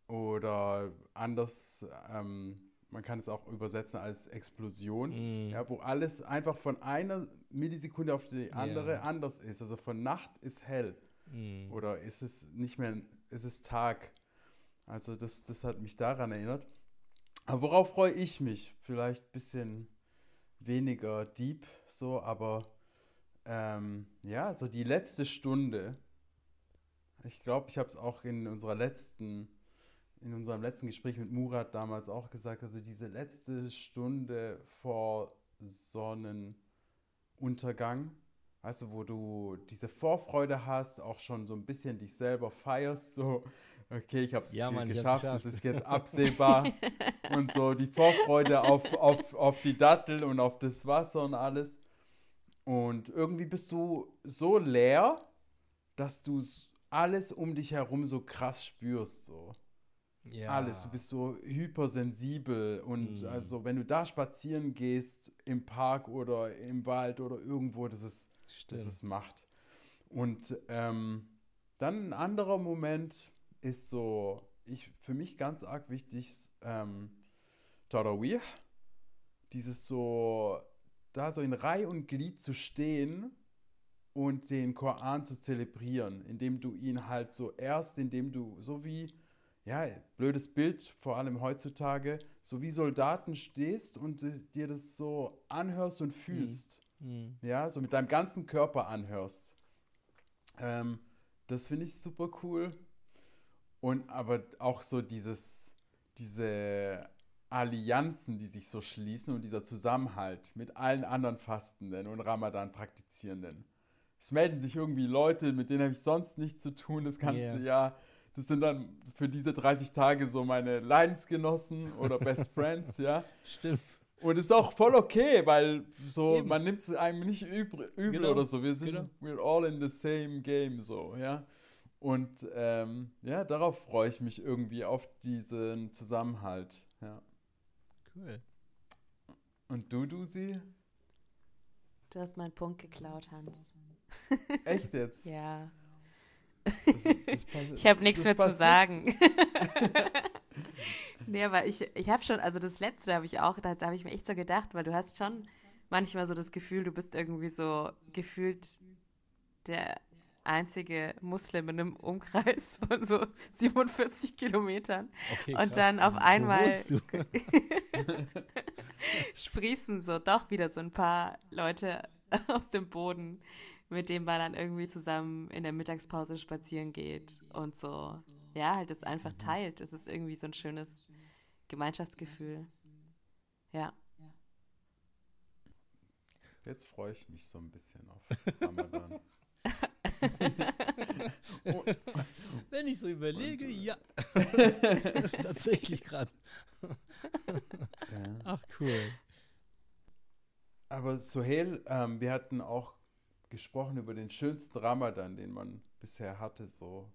oder anders, ähm, man kann es auch übersetzen als Explosion, Hm. ja, wo alles einfach von einer Millisekunde auf die andere Ja. anders ist. Also von Nacht ist hell Hm. oder ist es nicht mehr, ist es Tag. Also das, das hat mich daran erinnert. Aber worauf freue ich mich? Vielleicht ein bisschen weniger deep so, aber ähm, ja, so die letzte Stunde. Ich glaube, ich habe es auch in unserer letzten, in unserem letzten Gespräch mit Murat damals auch gesagt, also diese letzte Stunde vor Sonnenuntergang, weißt du, wo du diese Vorfreude hast, auch schon so ein bisschen dich selber feierst, so, okay, ich habe es Ja, hab's geschafft, es ist jetzt absehbar und so die Vorfreude auf, auf, auf die Dattel und auf das Wasser und alles. Und irgendwie bist du so leer, dass du alles um dich herum so krass spürst, so. Ja. Alles, du bist so hypersensibel und Mhm. also wenn du da spazieren gehst im Park oder im Wald oder irgendwo, das ist, das ist Macht. Und ähm, dann ein anderer Moment ist so, ich, für mich ganz arg wichtig, ähm, Tarawih. Dieses so, da so in Reihe und Glied zu stehen und den Koran zu zelebrieren, indem du ihn halt so erst, indem du, so wie, ja, blödes Bild, vor allem heutzutage, so wie Soldaten stehst und äh, dir das so anhörst und fühlst Hm. ja, so mit deinem ganzen Körper anhörst. Ähm, das finde ich super cool. Und aber auch so dieses, diese Allianzen, die sich so schließen und dieser Zusammenhalt mit allen anderen Fastenden und Ramadan-Praktizierenden. Es melden sich irgendwie Leute, mit denen habe ich sonst nichts zu tun das ganze Yeah. Jahr. Das sind dann für diese 30 Tage so meine Leidensgenossen oder Best Friends, ja. Stimmt. Und ist auch voll okay, weil so, Eben. man nimmt es einem nicht übel, übel Genau, oder so. Wir sind, genau. we're all in the same game, so, ja. Und ähm, ja, darauf freue ich mich irgendwie, auf diesen Zusammenhalt, ja. Cool. Und du, Dusi? Du hast meinen Punkt geklaut, Hans. Echt jetzt? Ja. Das, das Ich habe nichts mehr zu sagen. nee, aber ich, ich habe schon, also das letzte habe ich auch, da, da habe ich mir echt so gedacht, weil du hast schon manchmal so das Gefühl, du bist irgendwie so gefühlt der einzige Muslim in einem Umkreis von so 47 Kilometern. Okay, Und krass. dann auf einmal sprießen so doch wieder so ein paar Leute aus dem Boden, mit denen man dann irgendwie zusammen in der Mittagspause spazieren geht und so. Ja, halt das einfach teilt. Das ist irgendwie so ein schönes Gemeinschaftsgefühl. Ja. Jetzt freue ich mich so ein bisschen auf Ramadan. Wenn ich so überlege, ja. das ist tatsächlich gerade. ja. Ach, cool. Aber Sohail, ähm, wir hatten auch gesprochen über den schönsten Ramadan, den man bisher hatte. So,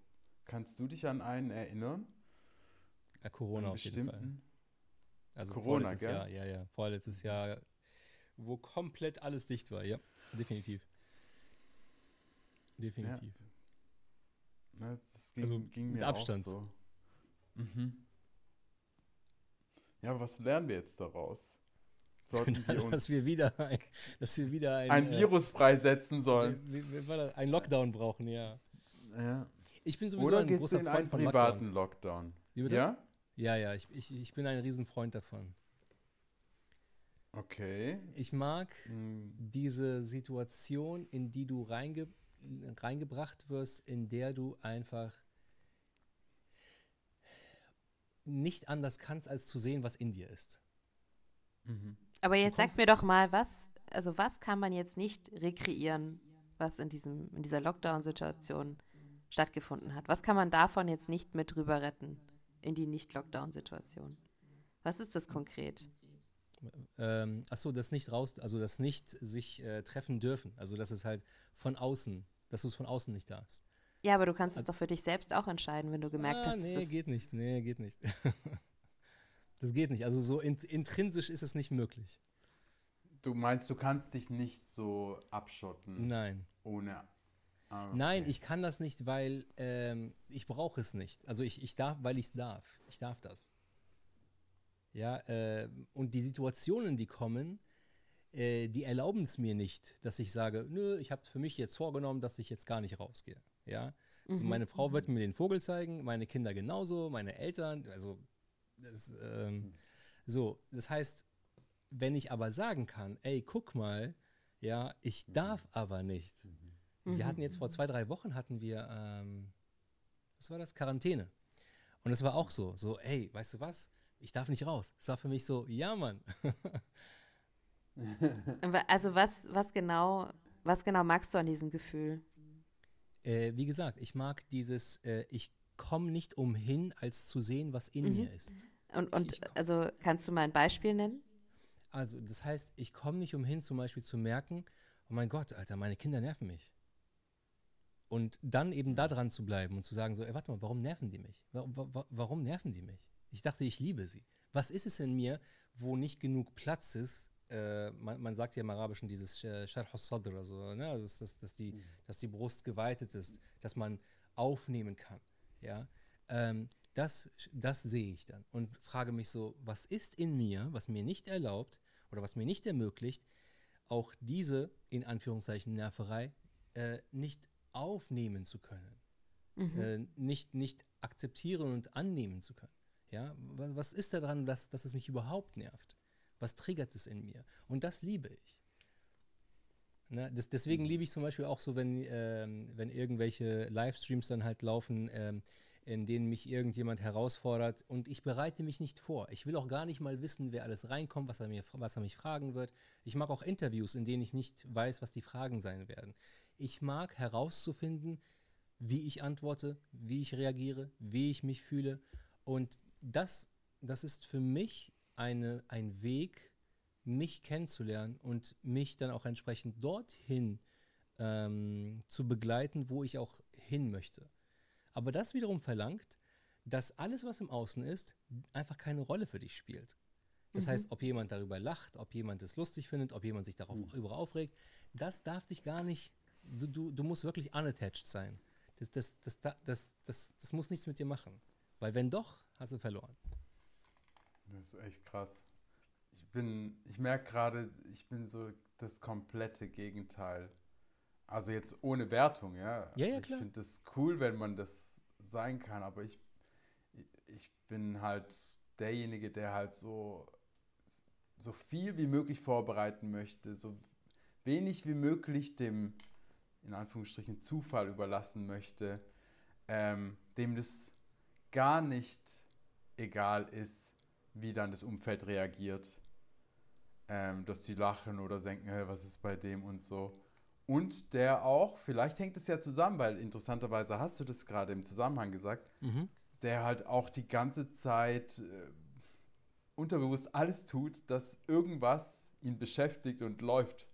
kannst du dich an einen erinnern? Ja, Corona Einen auf jeden Fall. Also Corona, vorletztes gell? Jahr, ja, ja. Vorletztes Jahr, wo komplett alles dicht war, ja. Definitiv. Definitiv. Ne, das ging, Also ging mit mir Abstand. auch so. Mhm. Ja, aber was lernen wir jetzt daraus? Sollten wir uns dass wir wieder ein, dass wir wieder ein, ein äh, Virus freisetzen sollen? wie, wie, ein Lockdown brauchen, ja. Ja. Ich bin sowieso Oder ein großer Freund einen von privaten Lockdowns. Lockdown? Ja? Ja, ja, ich, ich, ich bin ein Riesenfreund davon. Okay. Ich mag Hm, diese Situation, in die du reinge reingebracht wirst, in der du einfach nicht anders kannst, als zu sehen, was in dir ist. Mhm. Aber jetzt sag mir doch mal, was, also was kann man jetzt nicht rekreieren, was in diesem, in dieser Lockdown-Situation stattgefunden hat. Was kann man davon jetzt nicht mit rüber retten in die Nicht-Lockdown-Situation? Was ist das konkret? Ähm, achso, das nicht raus, also das nicht sich äh, treffen dürfen. Also dass es halt von außen, dass du es von außen nicht darfst. Ja, aber du kannst es also, doch für dich selbst auch entscheiden, wenn du gemerkt ah, hast. Nee, geht nicht. Nee, geht nicht. das geht nicht. Also so in, intrinsisch ist es nicht möglich. Du meinst, du kannst dich nicht so abschotten? Nein. Ohne. Ah, okay. Nein, ich kann das nicht, weil ähm, ich brauche es nicht. Also ich, ich darf, weil ich es darf. Ich darf das. Ja, äh, und die Situationen, die kommen, äh, die erlauben es mir nicht, dass ich sage, nö, ich habe für mich jetzt vorgenommen, dass ich jetzt gar nicht rausgehe. Ja, also meine Frau wird mir den Vogel zeigen, meine Kinder genauso, meine Eltern, also das, ähm, so, das heißt, wenn ich aber sagen kann, ey, guck mal, ja, ich darf aber nicht. Wir mhm. hatten jetzt vor zwei, drei Wochen hatten wir, ähm, was war das? Quarantäne. Und es war auch so, so, ey, weißt du was? Ich darf nicht raus. Es war für mich so, ja, Mann. also was, was genau, was genau magst du an diesem Gefühl? Äh, wie gesagt, ich mag dieses, äh, ich komme nicht umhin, als zu sehen, was in mhm. mir ist. Und, und ich, ich also kannst du mal ein Beispiel nennen? Also, das heißt, ich komme nicht umhin, zum Beispiel zu merken, oh mein Gott, Alter, meine Kinder nerven mich. Und dann eben da dran zu bleiben und zu sagen, so, ey, warte mal, warum nerven die mich? Warum, warum nerven die mich? Ich dachte, ich liebe sie. Was ist es in mir, wo nicht genug Platz ist? Äh, man, man, sagt ja im Arabischen dieses Sharh sadr ne? also, dass, dass, dass, die, mhm. dass die Brust geweitet ist, dass man aufnehmen kann. Ja? Ähm, das, das sehe ich dann und frage mich so, was ist in mir, was mir nicht erlaubt oder was mir nicht ermöglicht, auch diese, in Anführungszeichen, Nerverei äh, nicht aufnehmen zu können, mhm. äh, nicht, nicht akzeptieren und annehmen zu können. Ja, was ist daran, dass, dass es mich überhaupt nervt? Was triggert es in mir? Und das liebe ich. Ne, das, deswegen liebe ich zum Beispiel auch so, wenn, ähm, wenn irgendwelche Livestreams dann halt laufen, ähm, in denen mich irgendjemand herausfordert und ich bereite mich nicht vor. Ich will auch gar nicht mal wissen, wer alles reinkommt, was er, mir, was er mich fragen wird. Ich mag auch Interviews, in denen ich nicht weiß, was die Fragen sein werden. Ich mag herauszufinden, wie ich antworte, wie ich reagiere, wie ich mich fühle. Und das, das ist für mich eine, ein Weg, mich kennenzulernen und mich dann auch entsprechend dorthin ähm, zu begleiten, wo ich auch hin möchte. Aber das wiederum verlangt, dass alles, was im Außen ist, einfach keine Rolle für dich spielt. Das mhm. heißt, ob jemand darüber lacht, ob jemand es lustig findet, ob jemand sich darüber mhm. aufregt, das darf dich gar nicht, du, du, du musst wirklich unattached sein. Das, das, das, das, das, das, das muss nichts mit dir machen. Weil wenn doch, hast du verloren. Das ist echt krass. Ich bin, ich merke gerade, ich bin so das komplette Gegenteil also jetzt ohne Wertung, ja. Ja, ja, ich klar. Ich finde das cool, wenn man das sein kann, aber ich, ich bin halt derjenige, der halt so, so viel wie möglich vorbereiten möchte, so wenig wie möglich dem, in Anführungsstrichen, Zufall überlassen möchte, ähm, dem das gar nicht egal ist, wie dann das Umfeld reagiert. Ähm, dass die lachen oder denken, hey, was ist bei dem und so. Und der auch, vielleicht hängt es ja zusammen, weil interessanterweise hast du das gerade im Zusammenhang gesagt, mhm. der halt auch die ganze Zeit äh, unterbewusst alles tut, dass irgendwas ihn beschäftigt und läuft.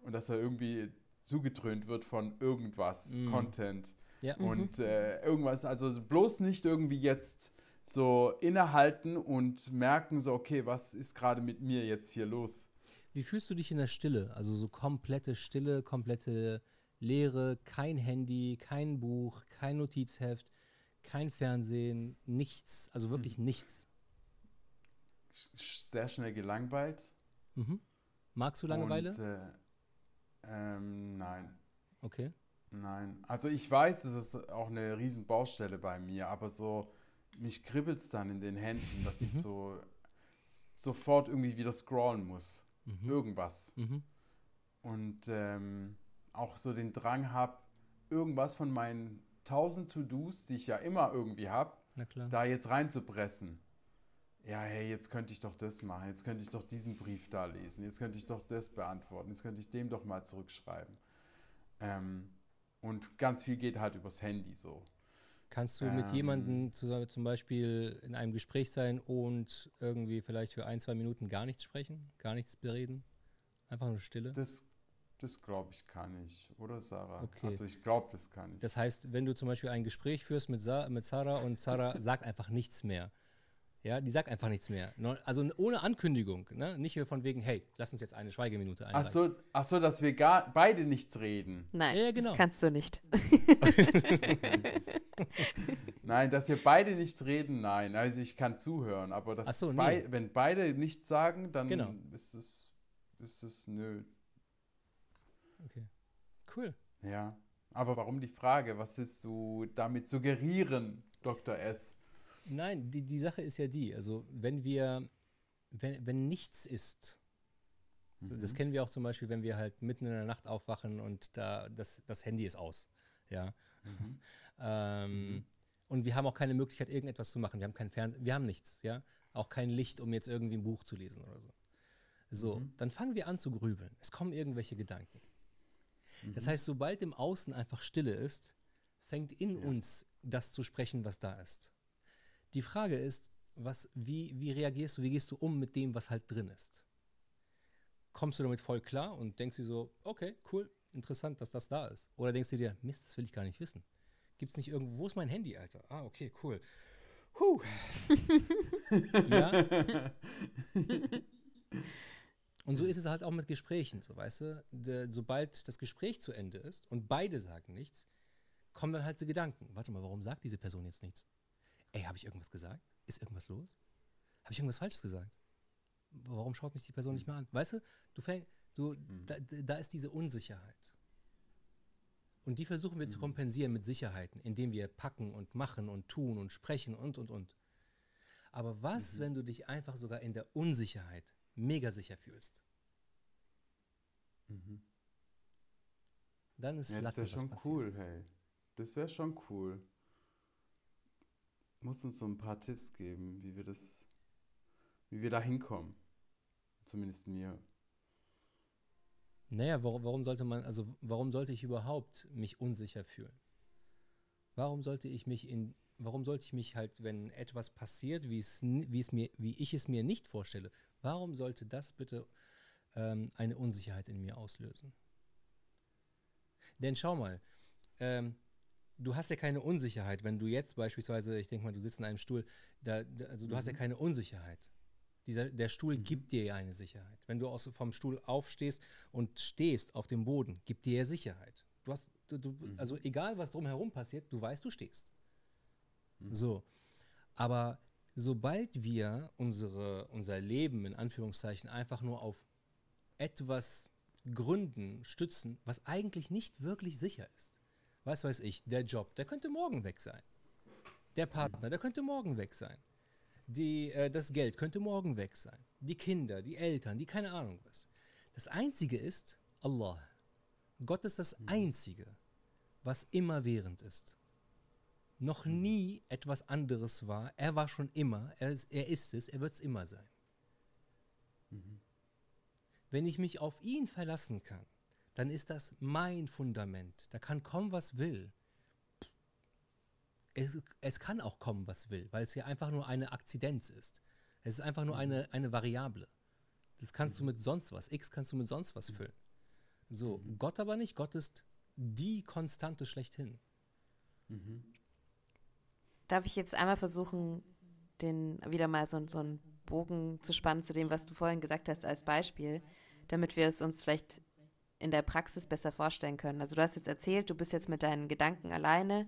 Und dass er irgendwie zugetrönt wird von irgendwas, mhm. Content. Ja. Und mhm. äh, irgendwas, also bloß nicht irgendwie jetzt so innehalten und merken, so, okay, was ist gerade mit mir jetzt hier los? Wie fühlst du dich in der Stille? Also so komplette Stille, komplette Leere, kein Handy, kein Buch, kein Notizheft, kein Fernsehen, nichts, also wirklich hm. nichts. Sehr schnell gelangweilt. Mhm. Magst du Langeweile? Und, äh, ähm, nein. Okay. Nein. Also ich weiß, es ist auch eine riesen Baustelle bei mir, aber so, mich kribbelt es dann in den Händen, dass ich mhm. so sofort irgendwie wieder scrollen muss mhm. irgendwas. Mhm. Und ähm, auch so den Drang habe, irgendwas von meinen tausend To-Dos, die ich ja immer irgendwie habe, da jetzt reinzupressen. Ja, hey, jetzt könnte ich doch das machen, jetzt könnte ich doch diesen Brief da lesen, jetzt könnte ich doch das beantworten, jetzt könnte ich dem doch mal zurückschreiben. Ähm, Und ganz viel geht halt übers Handy so. Kannst du mit Ähm. jemandem zu, zum Beispiel in einem Gespräch sein und irgendwie vielleicht für ein, zwei Minuten gar nichts sprechen, gar nichts bereden? Einfach nur Stille? Das, das glaube ich kann ich, oder Sarah? Okay. Also ich glaube, das kann ich. Das heißt, wenn du zum Beispiel ein Gespräch führst mit, Sa mit Sarah und Sarah sagt einfach nichts mehr. Ja, die sagt einfach nichts mehr. No- Also ohne Ankündigung, ne? Nicht von wegen, hey, lass uns jetzt eine Schweigeminute ach, einleiten. so, ach so, dass wir gar beide nichts reden. Nein, Ja, genau. das kannst du nicht. Nein, dass wir beide nicht reden, nein. Also ich kann zuhören, aber Ach so, nee. bei, wenn beide nichts sagen, dann Genau. ist es, ist es nö. Okay. Cool. Ja. Aber warum die Frage? Was willst du damit suggerieren, Dr. S? Nein, die, die Sache ist ja die, also wenn wir, wenn, wenn nichts ist, das kennen wir auch zum Beispiel, wenn wir halt mitten in der Nacht aufwachen und da das, das Handy ist aus, ja. Ähm, Und wir haben auch keine Möglichkeit, irgendetwas zu machen. Wir haben keinen Fernseher, wir haben nichts, ja. Auch kein Licht, um jetzt irgendwie ein Buch zu lesen oder so. So, dann fangen wir an zu grübeln. Es kommen irgendwelche Gedanken. Das heißt, sobald im Außen einfach Stille ist, fängt in uns das zu sprechen, was da ist. Die Frage ist, was, wie, wie reagierst du, wie gehst du um mit dem, was halt drin ist? Kommst du damit voll klar und denkst dir so, okay, cool, interessant, dass das da ist? Oder denkst du dir, Mist, das will ich gar nicht wissen. Gibt es nicht irgendwo, wo ist mein Handy, Alter? Ah, okay, cool. Huh. ja. Und so ist es halt auch mit Gesprächen, so weißt du. De, sobald das Gespräch zu Ende ist und beide sagen nichts, kommen dann halt so Gedanken. Warte mal, warum sagt diese Person jetzt nichts? Ey, habe ich irgendwas gesagt? Ist irgendwas los? Habe ich irgendwas Falsches gesagt? Warum schaut mich die Person nicht mehr an? Weißt du, du fäng, du, da, da ist diese Unsicherheit. Und die versuchen wir zu kompensieren mit Sicherheiten, indem wir packen und machen und tun und sprechen und, und, und. Aber was, wenn du dich einfach sogar in der Unsicherheit mega sicher fühlst? Dann ist Ja, das Latte, wäre was schon passiert. cool, hey. Das wäre schon cool. Muss uns so ein paar Tipps geben, wie wir das, wie wir da hinkommen. Zumindest mir. Naja, warum, warum sollte man, also warum sollte ich überhaupt mich unsicher fühlen? Warum sollte ich mich in, warum sollte ich mich halt, wenn etwas passiert, wie es, wie es mir, wie ich es mir nicht vorstelle, warum sollte das bitte ähm, eine Unsicherheit in mir auslösen? Denn schau mal, ähm, du hast ja keine Unsicherheit, wenn du jetzt beispielsweise, ich denke mal, du sitzt in einem Stuhl, da, also du hast ja keine Unsicherheit. Dieser, der Stuhl gibt dir ja eine Sicherheit. Wenn du aus, vom Stuhl aufstehst und stehst auf dem Boden, gibt dir ja Sicherheit. Du hast, du, du, also egal was drumherum passiert, du weißt, du stehst. So. Aber sobald wir unsere, unser Leben in Anführungszeichen einfach nur auf etwas Gründen stützen, was eigentlich nicht wirklich sicher ist. Was weiß ich, der Job, der könnte morgen weg sein. Der Partner, der könnte morgen weg sein. Die, äh, das Geld könnte morgen weg sein. Die Kinder, die Eltern, die keine Ahnung was. Das Einzige ist Allah. Gott ist das Einzige, was immerwährend ist. Noch nie etwas anderes war. Er war schon immer. Er ist, er ist es. Er wird es immer sein. Wenn ich mich auf ihn verlassen kann, dann ist das mein Fundament. Da kann kommen, was will. Es, es kann auch kommen, was will, weil es ja einfach nur eine Akzidenz ist. Es ist einfach nur eine, eine Variable. Das kannst du mit sonst was. X kannst du mit sonst was füllen. So, Gott aber nicht. Gott ist die Konstante schlechthin. Darf ich jetzt einmal versuchen, den wieder mal so, so einen Bogen zu spannen zu dem, was du vorhin gesagt hast als Beispiel, damit wir es uns vielleicht in der Praxis besser vorstellen können. Also du hast jetzt erzählt, du bist jetzt mit deinen Gedanken alleine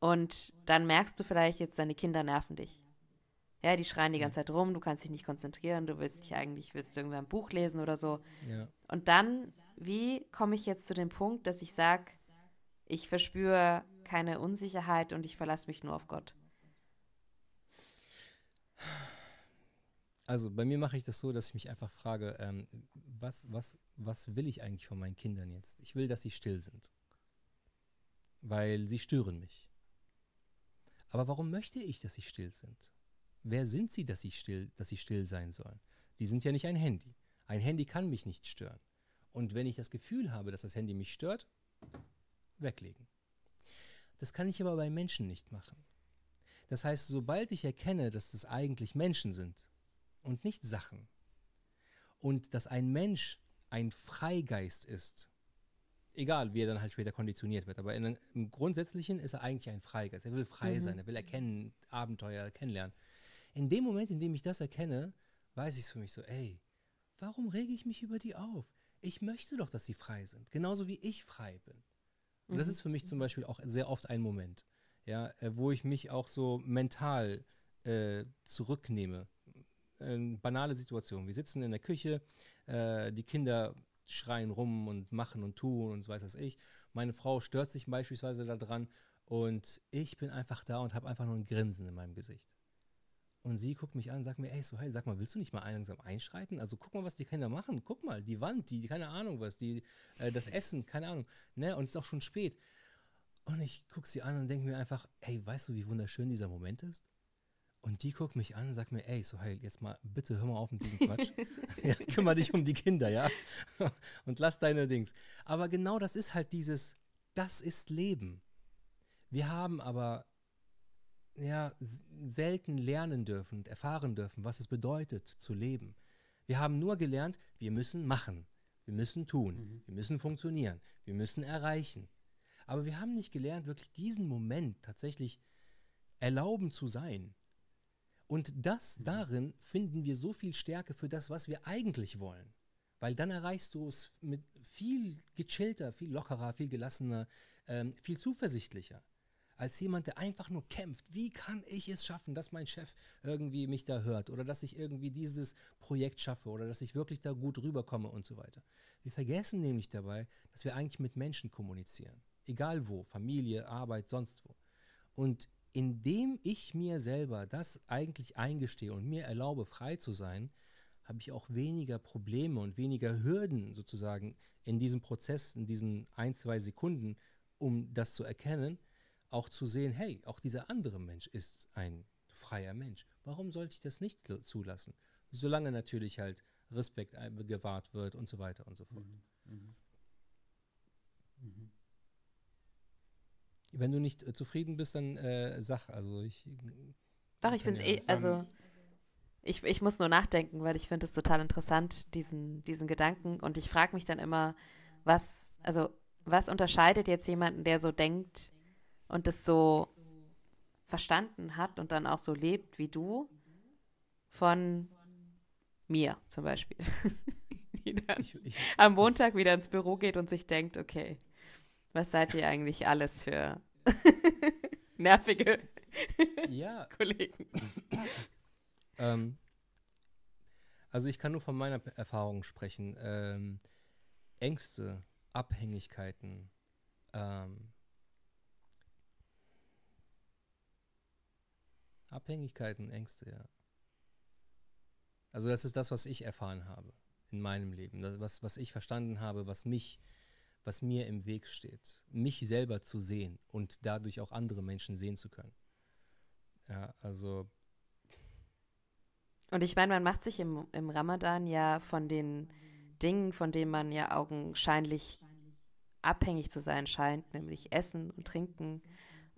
und dann merkst du vielleicht jetzt, deine Kinder nerven dich. Ja, die schreien die ganze Zeit rum, du kannst dich nicht konzentrieren, du willst dich eigentlich, willst irgendwie ein Buch lesen oder so. Ja. Und dann, wie komme ich jetzt zu dem Punkt, dass ich sage, ich verspüre keine Unsicherheit und ich verlasse mich nur auf Gott? Also bei mir mache ich das so, dass ich mich einfach frage, ähm, was, was, was will ich eigentlich von meinen Kindern jetzt? Ich will, dass sie still sind, weil sie stören mich. Aber warum möchte ich, dass sie still sind? Wer sind sie, dass sie still, dass sie still sein sollen? Die sind ja nicht ein Handy. Ein Handy kann mich nicht stören. Und wenn ich das Gefühl habe, dass das Handy mich stört, weglegen. Das kann ich aber bei Menschen nicht machen. Das heißt, sobald ich erkenne, dass es eigentlich Menschen sind und nicht Sachen und dass ein Mensch ein Freigeist ist, egal wie er dann halt später konditioniert wird, aber in, im Grundsätzlichen ist er eigentlich ein Freigeist. Er will frei mhm. sein, er will erkennen, Abenteuer kennenlernen. In dem Moment, in dem ich das erkenne, weiß ich es für mich so, ey, warum rege ich mich über die auf? Ich möchte doch, dass sie frei sind, genauso wie ich frei bin. Und mhm. das ist für mich zum Beispiel auch sehr oft ein Moment, ja, äh, wo ich mich auch so mental äh, zurücknehme. Eine banale Situation. Wir sitzen in der Küche, äh, die Kinder schreien rum und machen und tun und so weiß was ich. Meine Frau stört sich beispielsweise daran und ich bin einfach da und habe einfach nur ein Grinsen in meinem Gesicht. Und sie guckt mich an und sagt mir, ey, Soheil, sag mal, willst du nicht mal langsam einschreiten? Also guck mal, was die Kinder machen. Guck mal, die Wand, die, keine Ahnung was, die, äh, das Essen, keine Ahnung. Ne? Und es ist auch schon spät. Und ich gucke sie an und denke mir einfach, ey, weißt du, wie wunderschön dieser Moment ist? Und die guckt mich an und sagt mir, ey, Soheil, jetzt mal, bitte hör mal auf mit diesem Quatsch. ja, kümmere dich um die Kinder, ja? und lass deine Dings. Aber genau das ist halt dieses, das ist Leben. Wir haben aber ja, selten lernen dürfen und erfahren dürfen, was es bedeutet zu leben. Wir haben nur gelernt, wir müssen machen, wir müssen tun, mhm. wir müssen funktionieren, wir müssen erreichen. Aber wir haben nicht gelernt, wirklich diesen Moment tatsächlich erlauben zu sein. Und das mhm. darin finden wir so viel Stärke für das, was wir eigentlich wollen. Weil dann erreichst du es mit viel gechillter, viel lockerer, viel gelassener, ähm, viel zuversichtlicher als jemand, der einfach nur kämpft. Wie kann ich es schaffen, dass mein Chef irgendwie mich da hört oder dass ich irgendwie dieses Projekt schaffe oder dass ich wirklich da gut rüberkomme und so weiter. Wir vergessen nämlich dabei, dass wir eigentlich mit Menschen kommunizieren. Egal wo, Familie, Arbeit, sonst wo. Und indem ich mir selber das eigentlich eingestehe und mir erlaube, frei zu sein, habe ich auch weniger Probleme und weniger Hürden sozusagen in diesem Prozess, in diesen ein, zwei Sekunden, um das zu erkennen, auch zu sehen, hey, auch dieser andere Mensch ist ein freier Mensch. Warum sollte ich das nicht zulassen? Solange natürlich halt Respekt gewahrt wird und so weiter und so fort. Mhm. Mhm. mhm. Wenn du nicht äh, zufrieden bist, dann äh, sag. Also ich. Doch, ich finde es eh, also ich, ich muss nur nachdenken, weil ich finde es total interessant, diesen, diesen Gedanken. Und ich frage mich dann immer, was, also was unterscheidet jetzt jemanden, der so denkt, und das so verstanden hat und dann auch so lebt wie du, von mir zum Beispiel. die dann ich, ich, am Montag wieder ins Büro geht und sich denkt, okay, was seid ihr eigentlich alles für nervige ja. Kollegen? ähm, also ich kann nur von meiner Erfahrung sprechen. Ähm, Ängste, Abhängigkeiten, ähm, Abhängigkeiten, Ängste, ja. Also das ist das, was ich erfahren habe in meinem Leben, das, was, was ich verstanden habe, was mich, was mir im Weg steht, mich selber zu sehen und dadurch auch andere Menschen sehen zu können. Ja, also. Und ich meine, man macht sich im, im Ramadan ja von den Dingen, von denen man ja augenscheinlich abhängig zu sein scheint, nämlich Essen und Trinken,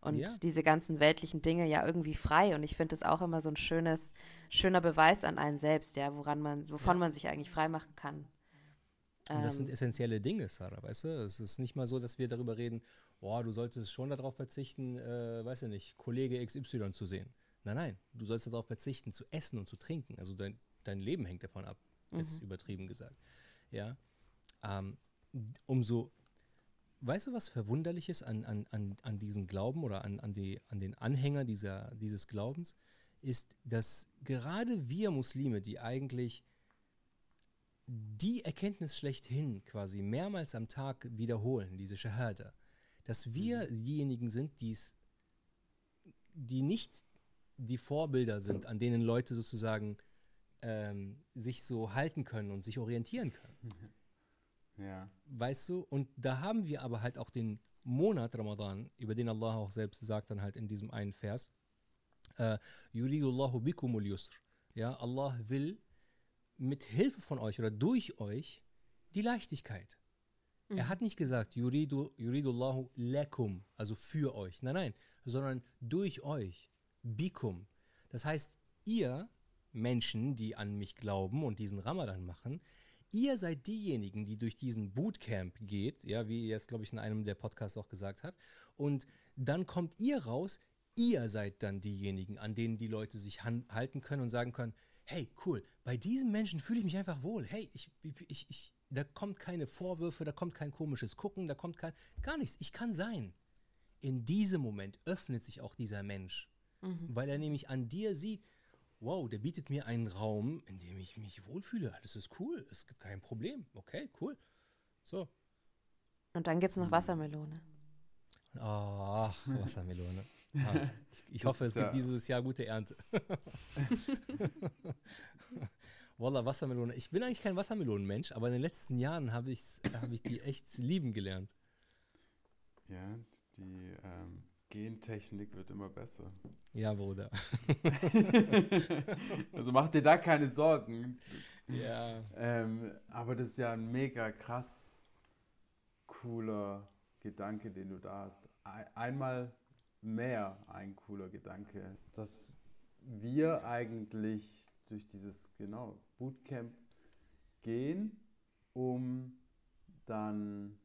und ja. diese ganzen weltlichen Dinge ja irgendwie frei. Und ich finde es auch immer so ein schönes, schöner Beweis an einen selbst, ja, woran man, wovon ja. man sich eigentlich frei machen kann. Und das sind ähm. essentielle Dinge, Sarah, weißt du? Es ist nicht mal so, dass wir darüber reden, boah, du solltest schon darauf verzichten, äh, weiß ich nicht, Kollege XY zu sehen. Nein, nein, du sollst darauf verzichten, zu essen und zu trinken. Also dein, dein Leben hängt davon ab, jetzt mhm. übertrieben gesagt. Ja. Ähm, umso weißt du, was verwunderlich ist an, an, an, an diesem Glauben oder an, an, die, an den Anhänger dieser, dieses Glaubens? Ist, dass gerade wir Muslime, die eigentlich die Erkenntnis schlechthin quasi mehrmals am Tag wiederholen, diese Shahada, dass wir mhm. diejenigen sind, die's, die nicht die Vorbilder sind, an denen Leute sozusagen ähm, sich so halten können und sich orientieren können. Ja. Weißt du? Und da haben wir aber halt auch den Monat Ramadan, über den Allah auch selbst sagt dann halt in diesem einen Vers, äh, Yuridullahu bikumul yusr. Ja, Allah will mit Hilfe von euch oder durch euch die Leichtigkeit. Er hat nicht gesagt, Yuridu, Yuridullahu lakum, also für euch. Nein, nein, sondern durch euch. Bikum. Das heißt, ihr Menschen, die an mich glauben und diesen Ramadan machen, ihr seid diejenigen, die durch diesen Bootcamp geht, ja, wie ihr es, glaube ich, in einem der Podcasts auch gesagt habt. Und dann kommt ihr raus, ihr seid dann diejenigen, an denen die Leute sich halten können und sagen können, hey, cool, bei diesem Menschen fühle ich mich einfach wohl. Hey, ich, ich, ich, da kommt keine Vorwürfe, da kommt kein komisches Gucken, da kommt kein, gar nichts. Ich kann sein. In diesem Moment öffnet sich auch dieser Mensch, mhm. weil er nämlich an dir sieht, wow, der bietet mir einen Raum, in dem ich mich wohlfühle. Das ist cool, es gibt kein Problem. Okay, cool. So. Und dann gibt es noch Wassermelone. Ach, Wassermelone. Ich, ich hoffe, es ja gibt dieses Jahr gute Ernte. Wallah, Wassermelone. Ich bin eigentlich kein Wassermelonenmensch, aber in den letzten Jahren habe hab ich die echt lieben gelernt. Ja, die ähm, Gentechnik wird immer besser. Ja, Bruder. also mach dir da keine Sorgen. Ja. Ähm, aber das ist ja ein mega krass cooler Gedanke, den du da hast. Einmal mehr ein cooler Gedanke, dass wir eigentlich durch dieses genau Bootcamp gehen, um dann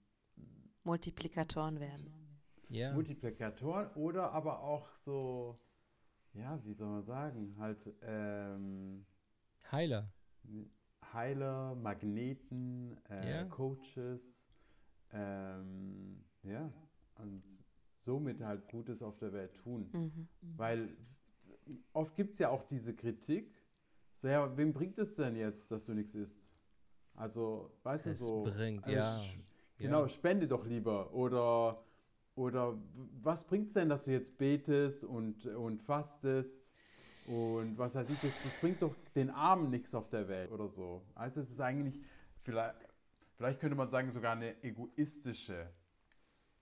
Multiplikatoren werden. Ja. Multiplikatoren oder aber auch so, ja, wie soll man sagen, halt ähm, Heiler. Heiler, Magneten, äh, yeah. Coaches, ähm, ja, und somit halt Gutes auf der Welt tun. Mhm. Weil oft gibt es ja auch diese Kritik, so, ja, wem bringt es denn jetzt, dass du nichts isst? Also, weißt es du so. bringt, also, ja. Genau, ja. spende doch lieber. Oder, oder was bringt es denn, dass du jetzt betest und, und fastest? Und was weiß ich, das, das bringt doch den Armen nichts auf der Welt oder so. Also es ist eigentlich, vielleicht, vielleicht könnte man sagen, sogar eine egoistische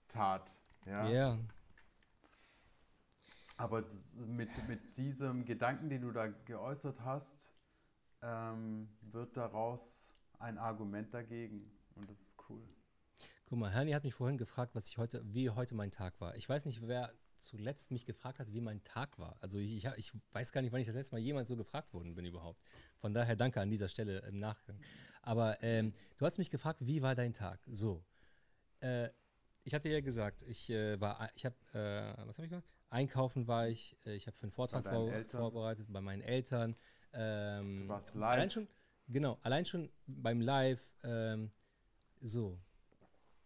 Tat. Ja. Yeah. Aber mit, mit diesem Gedanken, den du da geäußert hast, ähm, wird daraus ein Argument dagegen. Und das ist cool. Guck mal, Herni hat mich vorhin gefragt, was ich heute, wie heute mein Tag war. Ich weiß nicht, wer zuletzt mich gefragt hat, wie mein Tag war. Also ich, ich, weiß gar nicht, wann ich das letzte Mal jemand so gefragt worden bin überhaupt. Von daher danke an dieser Stelle im Nachgang. Aber ähm, du hast mich gefragt, wie war dein Tag? So. Äh, ich hatte ja gesagt, ich äh, war, ich habe, äh, was habe ich gemacht? Einkaufen war ich, äh, ich habe für einen Vortrag vor, vorbereitet bei meinen Eltern. Ähm, du warst live. Allein schon, genau, allein schon beim Live, ähm, so.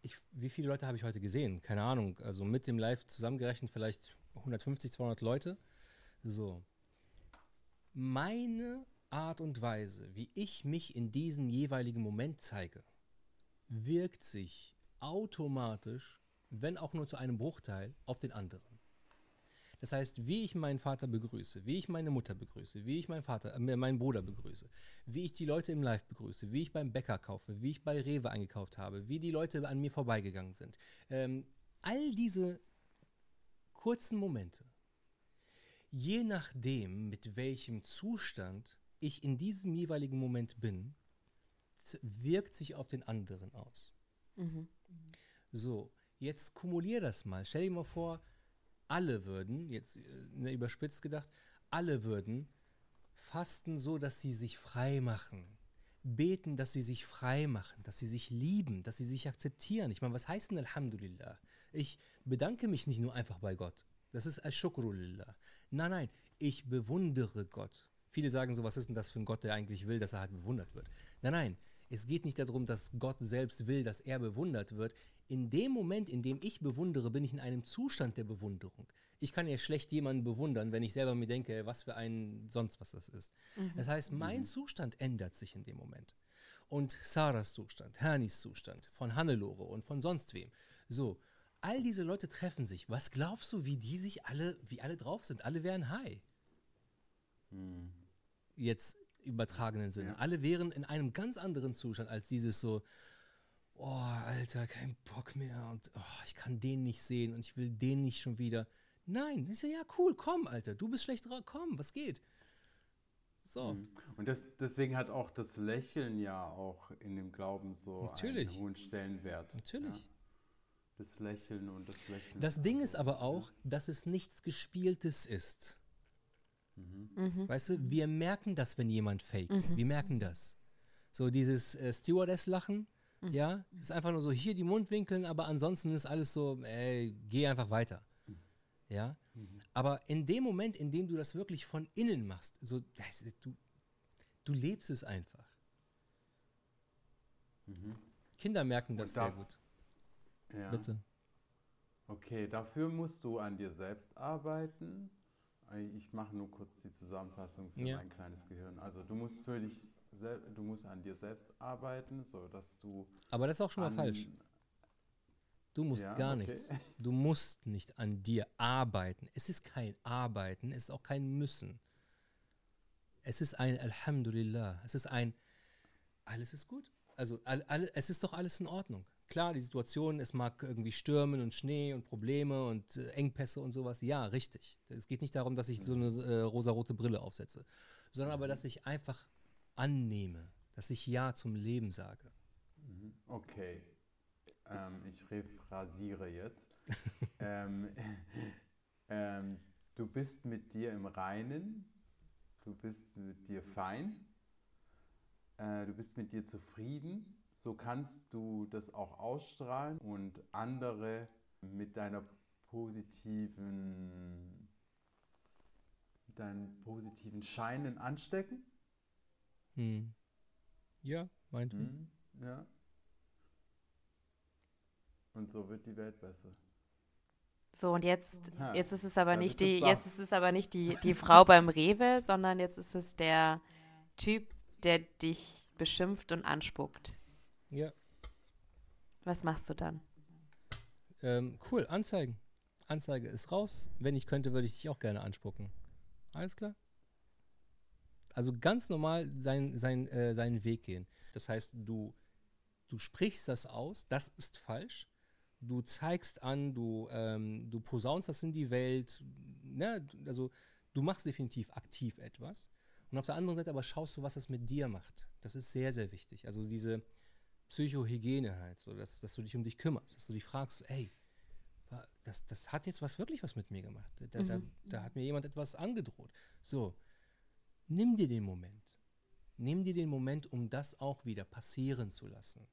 Ich, wie viele Leute habe ich heute gesehen? Keine Ahnung. Also mit dem Live zusammengerechnet vielleicht 150, 200 Leute. So. Meine Art und Weise, wie ich mich in diesem jeweiligen Moment zeige, wirkt sich automatisch, wenn auch nur zu einem Bruchteil, auf den anderen. Das heißt, wie ich meinen Vater begrüße, wie ich meine Mutter begrüße, wie ich meinen Vater, äh, meinen Bruder begrüße, wie ich die Leute im Live begrüße, wie ich beim Bäcker kaufe, wie ich bei Rewe eingekauft habe, wie die Leute an mir vorbeigegangen sind. Ähm, all diese kurzen Momente, je nachdem, mit welchem Zustand ich in diesem jeweiligen Moment bin, wirkt sich auf den anderen aus. Mhm. So, jetzt kumulier das mal. Stell dir mal vor, alle würden, jetzt ne, überspitzt gedacht, alle würden fasten so, dass sie sich frei machen. Beten, dass sie sich frei machen, dass sie sich lieben, dass sie sich akzeptieren. Ich meine, was heißt denn Alhamdulillah? Ich bedanke mich nicht nur einfach bei Gott. Das ist Al-Shukrulillah. Nein, nein, ich bewundere Gott. Viele sagen so, was ist denn das für ein Gott, der eigentlich will, dass er halt bewundert wird? Nein, nein, es geht nicht darum, dass Gott selbst will, dass er bewundert wird. In dem Moment, in dem ich bewundere, bin ich in einem Zustand der Bewunderung. Ich kann ja schlecht jemanden bewundern, wenn ich selber mir denke, was für ein sonst was das ist. Mhm. Das heißt, mein mhm. Zustand ändert sich in dem Moment. Und Sarahs Zustand, Hernis Zustand, von Hannelore und von sonst wem. So, all diese Leute treffen sich. Was glaubst du, wie die sich alle, wie alle drauf sind? Alle wären high. Mhm. Jetzt übertragenen Sinne. Ja. Alle wären in einem ganz anderen Zustand als dieses so, oh, Alter, kein Bock mehr und oh, ich kann den nicht sehen und ich will den nicht schon wieder. Nein, das ist ja, cool, komm, Alter, du bist schlecht drauf, komm, was geht? So. Mhm. Und das, deswegen hat auch das Lächeln ja auch in dem Glauben so Natürlich. einen hohen Stellenwert. Natürlich. Ja. Das Lächeln und das Lächeln. Das Ding ist so, aber auch, dass es nichts Gespieltes ist. Mhm. Mhm. Weißt du, wir merken das, wenn jemand faked. Mhm. Wir merken das. So dieses äh, Stewardess-Lachen, Mhm. ja, es ist einfach nur so hier die Mundwinkeln, aber ansonsten ist alles so, ey, geh einfach weiter. Ja, Mhm. aber in dem Moment, in dem du das wirklich von innen machst, so, das, du, du lebst es einfach. Kinder merken das sehr gut. Ja. Bitte. Okay, dafür musst du an dir selbst arbeiten. Ich mache nur kurz die Zusammenfassung für Ja. mein kleines Gehirn. Also du musst für dich, du musst an dir selbst arbeiten, so dass du Aber das ist auch schon mal falsch. Du musst Ja, gar okay. nichts. Du musst nicht an dir arbeiten. Es ist kein Arbeiten, es ist auch kein Müssen. Es ist ein Alhamdulillah. Es ist ein alles ist gut. Also all, all, es ist doch alles in Ordnung. Klar, die Situation, es mag irgendwie stürmen und Schnee und Probleme und äh, Engpässe und sowas. Ja, richtig. Es geht nicht darum, dass ich so eine äh, rosarote Brille aufsetze, sondern aber, dass ich einfach annehme, dass ich Ja zum Leben sage. Mhm. Okay. Ähm, ich rephrasiere jetzt. ähm, ähm, du bist mit dir im Reinen, du bist mit dir fein, äh, du bist mit dir zufrieden. So kannst du das auch ausstrahlen und andere mit deiner positiven, mit deinen positiven Scheinen anstecken. Hm. Ja, meinetwegen. Mhm. Ja. Und so wird die Welt besser. So, und jetzt, Ha, jetzt ist es aber nicht die, jetzt ist es aber nicht die, die Frau beim Rewe, sondern jetzt ist es der Typ, der dich beschimpft und anspuckt. Ja. Was machst du dann? Ähm, cool, Anzeigen. Anzeige ist raus. Wenn ich könnte, würde ich dich auch gerne anspucken. Alles klar? Also ganz normal sein, sein, äh, seinen Weg gehen. Das heißt, du, du sprichst das aus, das ist falsch. Du zeigst an, du, ähm, du posaunst das in die Welt. Ne? Also du machst definitiv aktiv etwas. Und auf der anderen Seite aber schaust du, was das mit dir macht. Das ist sehr, sehr wichtig. Also diese Psychohygiene halt, so dass, dass du dich um dich kümmerst, dass du dich fragst, ey, das, das hat jetzt was wirklich was mit mir gemacht. Da, da, Mhm. da hat mir jemand etwas angedroht. So, nimm dir den Moment. Nimm dir den Moment, um das auch wieder passieren zu lassen.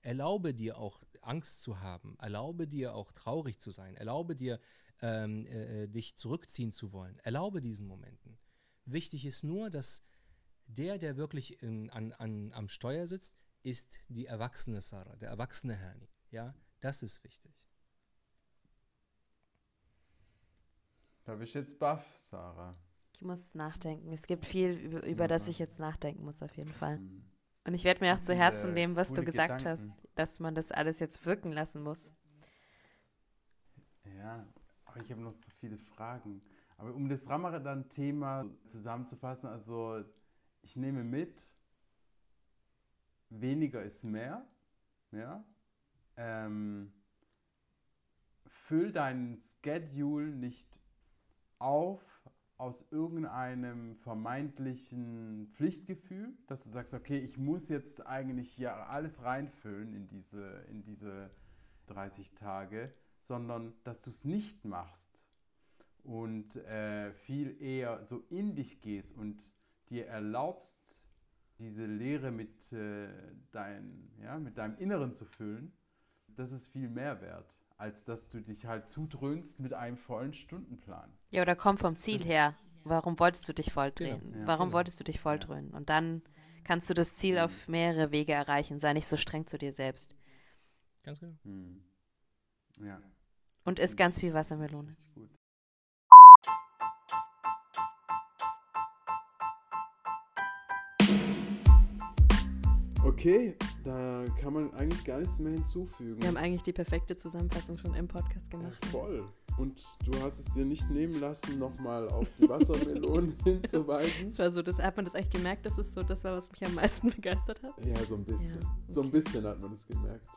Erlaube dir auch Angst zu haben. Erlaube dir auch traurig zu sein. Erlaube dir, ähm, äh, äh, dich zurückziehen zu wollen. Erlaube diesen Momenten. Wichtig ist nur, dass der, der wirklich in, an, an, am Steuer sitzt, ist die erwachsene Sarah, der erwachsene Herni. Ja, das ist wichtig. Da bist du jetzt baff, Sarah. Ich muss nachdenken. Es gibt viel, über, über das Ja. ich jetzt nachdenken muss, auf jeden Fall. Mhm. Und ich werde mir auch zu Herzen nehmen, was du gesagt Gedanken. hast, dass man das alles jetzt wirken lassen muss. Ja, aber ich habe noch so viele Fragen. Aber um das Ramadan-Thema zusammenzufassen, also ich nehme mit, weniger ist mehr. Ja? Ähm, füll deinen Schedule nicht auf aus irgendeinem vermeintlichen Pflichtgefühl, dass du sagst, okay, ich muss jetzt eigentlich hier alles reinfüllen in diese, in diese 30 Tage, sondern dass du es nicht machst und äh, viel eher so in dich gehst und dir erlaubst, diese Leere mit, äh, dein, ja, mit deinem Inneren zu füllen, das ist viel mehr wert, als dass du dich halt zudröhnst mit einem vollen Stundenplan. Ja, oder komm vom Ziel Das- her. Warum wolltest du dich volldrehen? Genau, ja, Warum genau. wolltest du dich volldrehen? Und dann kannst du das Ziel Mhm. auf mehrere Wege erreichen. Sei nicht so streng zu dir selbst. Ganz genau. Hm. Ja. Und isst ganz viel Wassermelone. Gut. Okay, da kann man eigentlich gar nichts mehr hinzufügen. Wir haben eigentlich die perfekte Zusammenfassung schon im Podcast gemacht. Ja, voll. Und du hast es dir nicht nehmen lassen, nochmal auf die Wassermelonen hinzuweisen? Das war so, das hat man das eigentlich gemerkt, das ist so, das war, was mich am meisten begeistert hat. Ja, so ein bisschen. Ja, So ein bisschen hat man es gemerkt.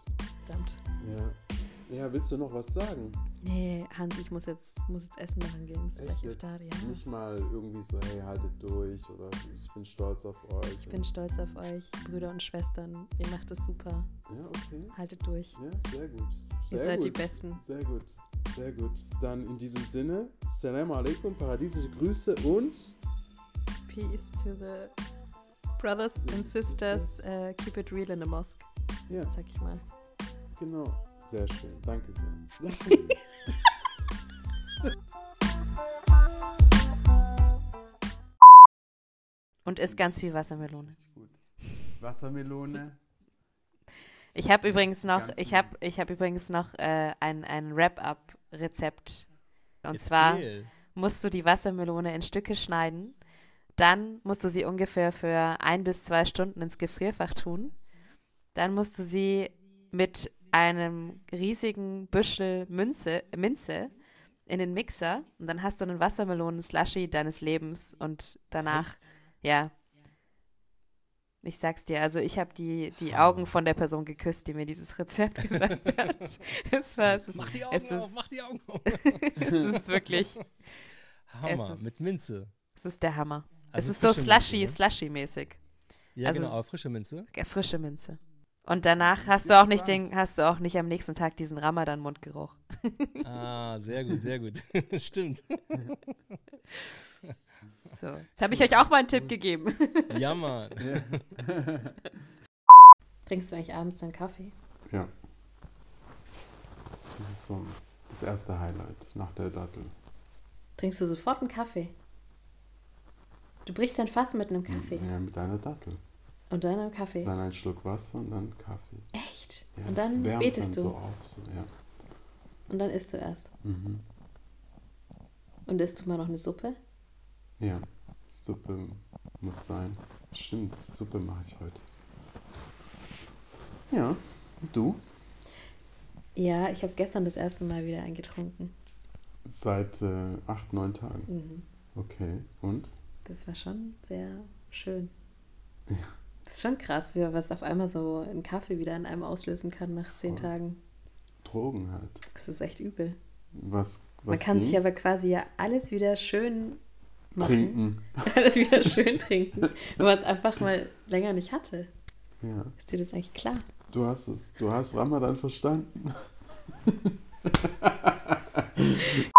Verdammt. Ja. Ja, willst du noch was sagen? Nee, Hans, ich muss jetzt, muss jetzt Essen machen gehen. Ist Echt gleich Iftar, ja. nicht mal irgendwie so, hey, haltet durch oder ich bin stolz auf euch. Ich bin stolz auf euch, Brüder und Schwestern. Ihr macht es super. Ja, okay. Haltet durch. Ja, sehr gut. Ihr Sehr seid gut. die Besten. Sehr gut. Sehr gut. Dann in diesem Sinne, Salam alaikum, paradiesische Grüße und Peace to the brothers and sisters. Uh, keep it real in the mosque, ja, sag ich mal. genau. Sehr schön. Danke sehr. Und isst ganz viel Wassermelone. gut. Wassermelone. Ich habe übrigens noch, ich habe, ich habe übrigens noch äh, ein, ein Wrap-up-Rezept. Und zwar Erzähl. musst du die Wassermelone in Stücke schneiden. Dann musst du sie ungefähr für ein bis zwei Stunden ins Gefrierfach tun. Dann musst du sie mit einem riesigen Büschel Münze, Minze in den Mixer und dann hast du einen Wassermelonen-Slushy deines Lebens und danach, Echt? ja. Ich sag's dir, also ich habe die, die Hammer. Augen von der Person geküsst, die mir dieses Rezept gesagt hat. es war, es ist, Mach die Augen es auf, ist- mach die Augen auf. es ist wirklich, Hammer, ist- mit Minze. es ist der Hammer. Also es ist so slushy, ne? slushy-mäßig. Ja, also genau, frische Minze. Ja, Frische Minze. Und danach hast du auch nicht den, hast du auch nicht am nächsten Tag diesen Ramadan-Mundgeruch. Ah, sehr gut, sehr gut. Stimmt. So. Jetzt habe ich euch auch mal einen Tipp gegeben. Ja, Mann. Trinkst du eigentlich abends dann Kaffee? Ja. Das ist so das erste Highlight nach der Dattel. Trinkst du sofort einen Kaffee? Du brichst dein Fass mit einem Kaffee. Ja, mit einer Dattel. Und dann einem Kaffee. Dann ein Schluck Wasser und dann Kaffee. Echt? Ja, und dann betest dann du. so auf. So, ja. Und dann isst du erst. Mhm. Und isst du mal noch eine Suppe? ja, Suppe muss sein. Stimmt, Suppe mache ich heute. Ja, und du? Ja, ich habe gestern das erste Mal wieder eingetrunken. Seit äh, acht, neun Tagen. Mhm. Okay, und? Das war schon sehr schön. Das ist schon krass, wie was auf einmal so ein Kaffee wieder in einem auslösen kann nach zehn Voll. Tagen. Drogen halt. Das ist echt übel. Was, was Man kann ging? sich aber quasi ja alles wieder schön machen. Trinken. Alles wieder schön trinken. Wenn man es einfach mal länger nicht hatte. Ja. Ist dir das eigentlich klar? Du hast es, du hast Ramadan verstanden.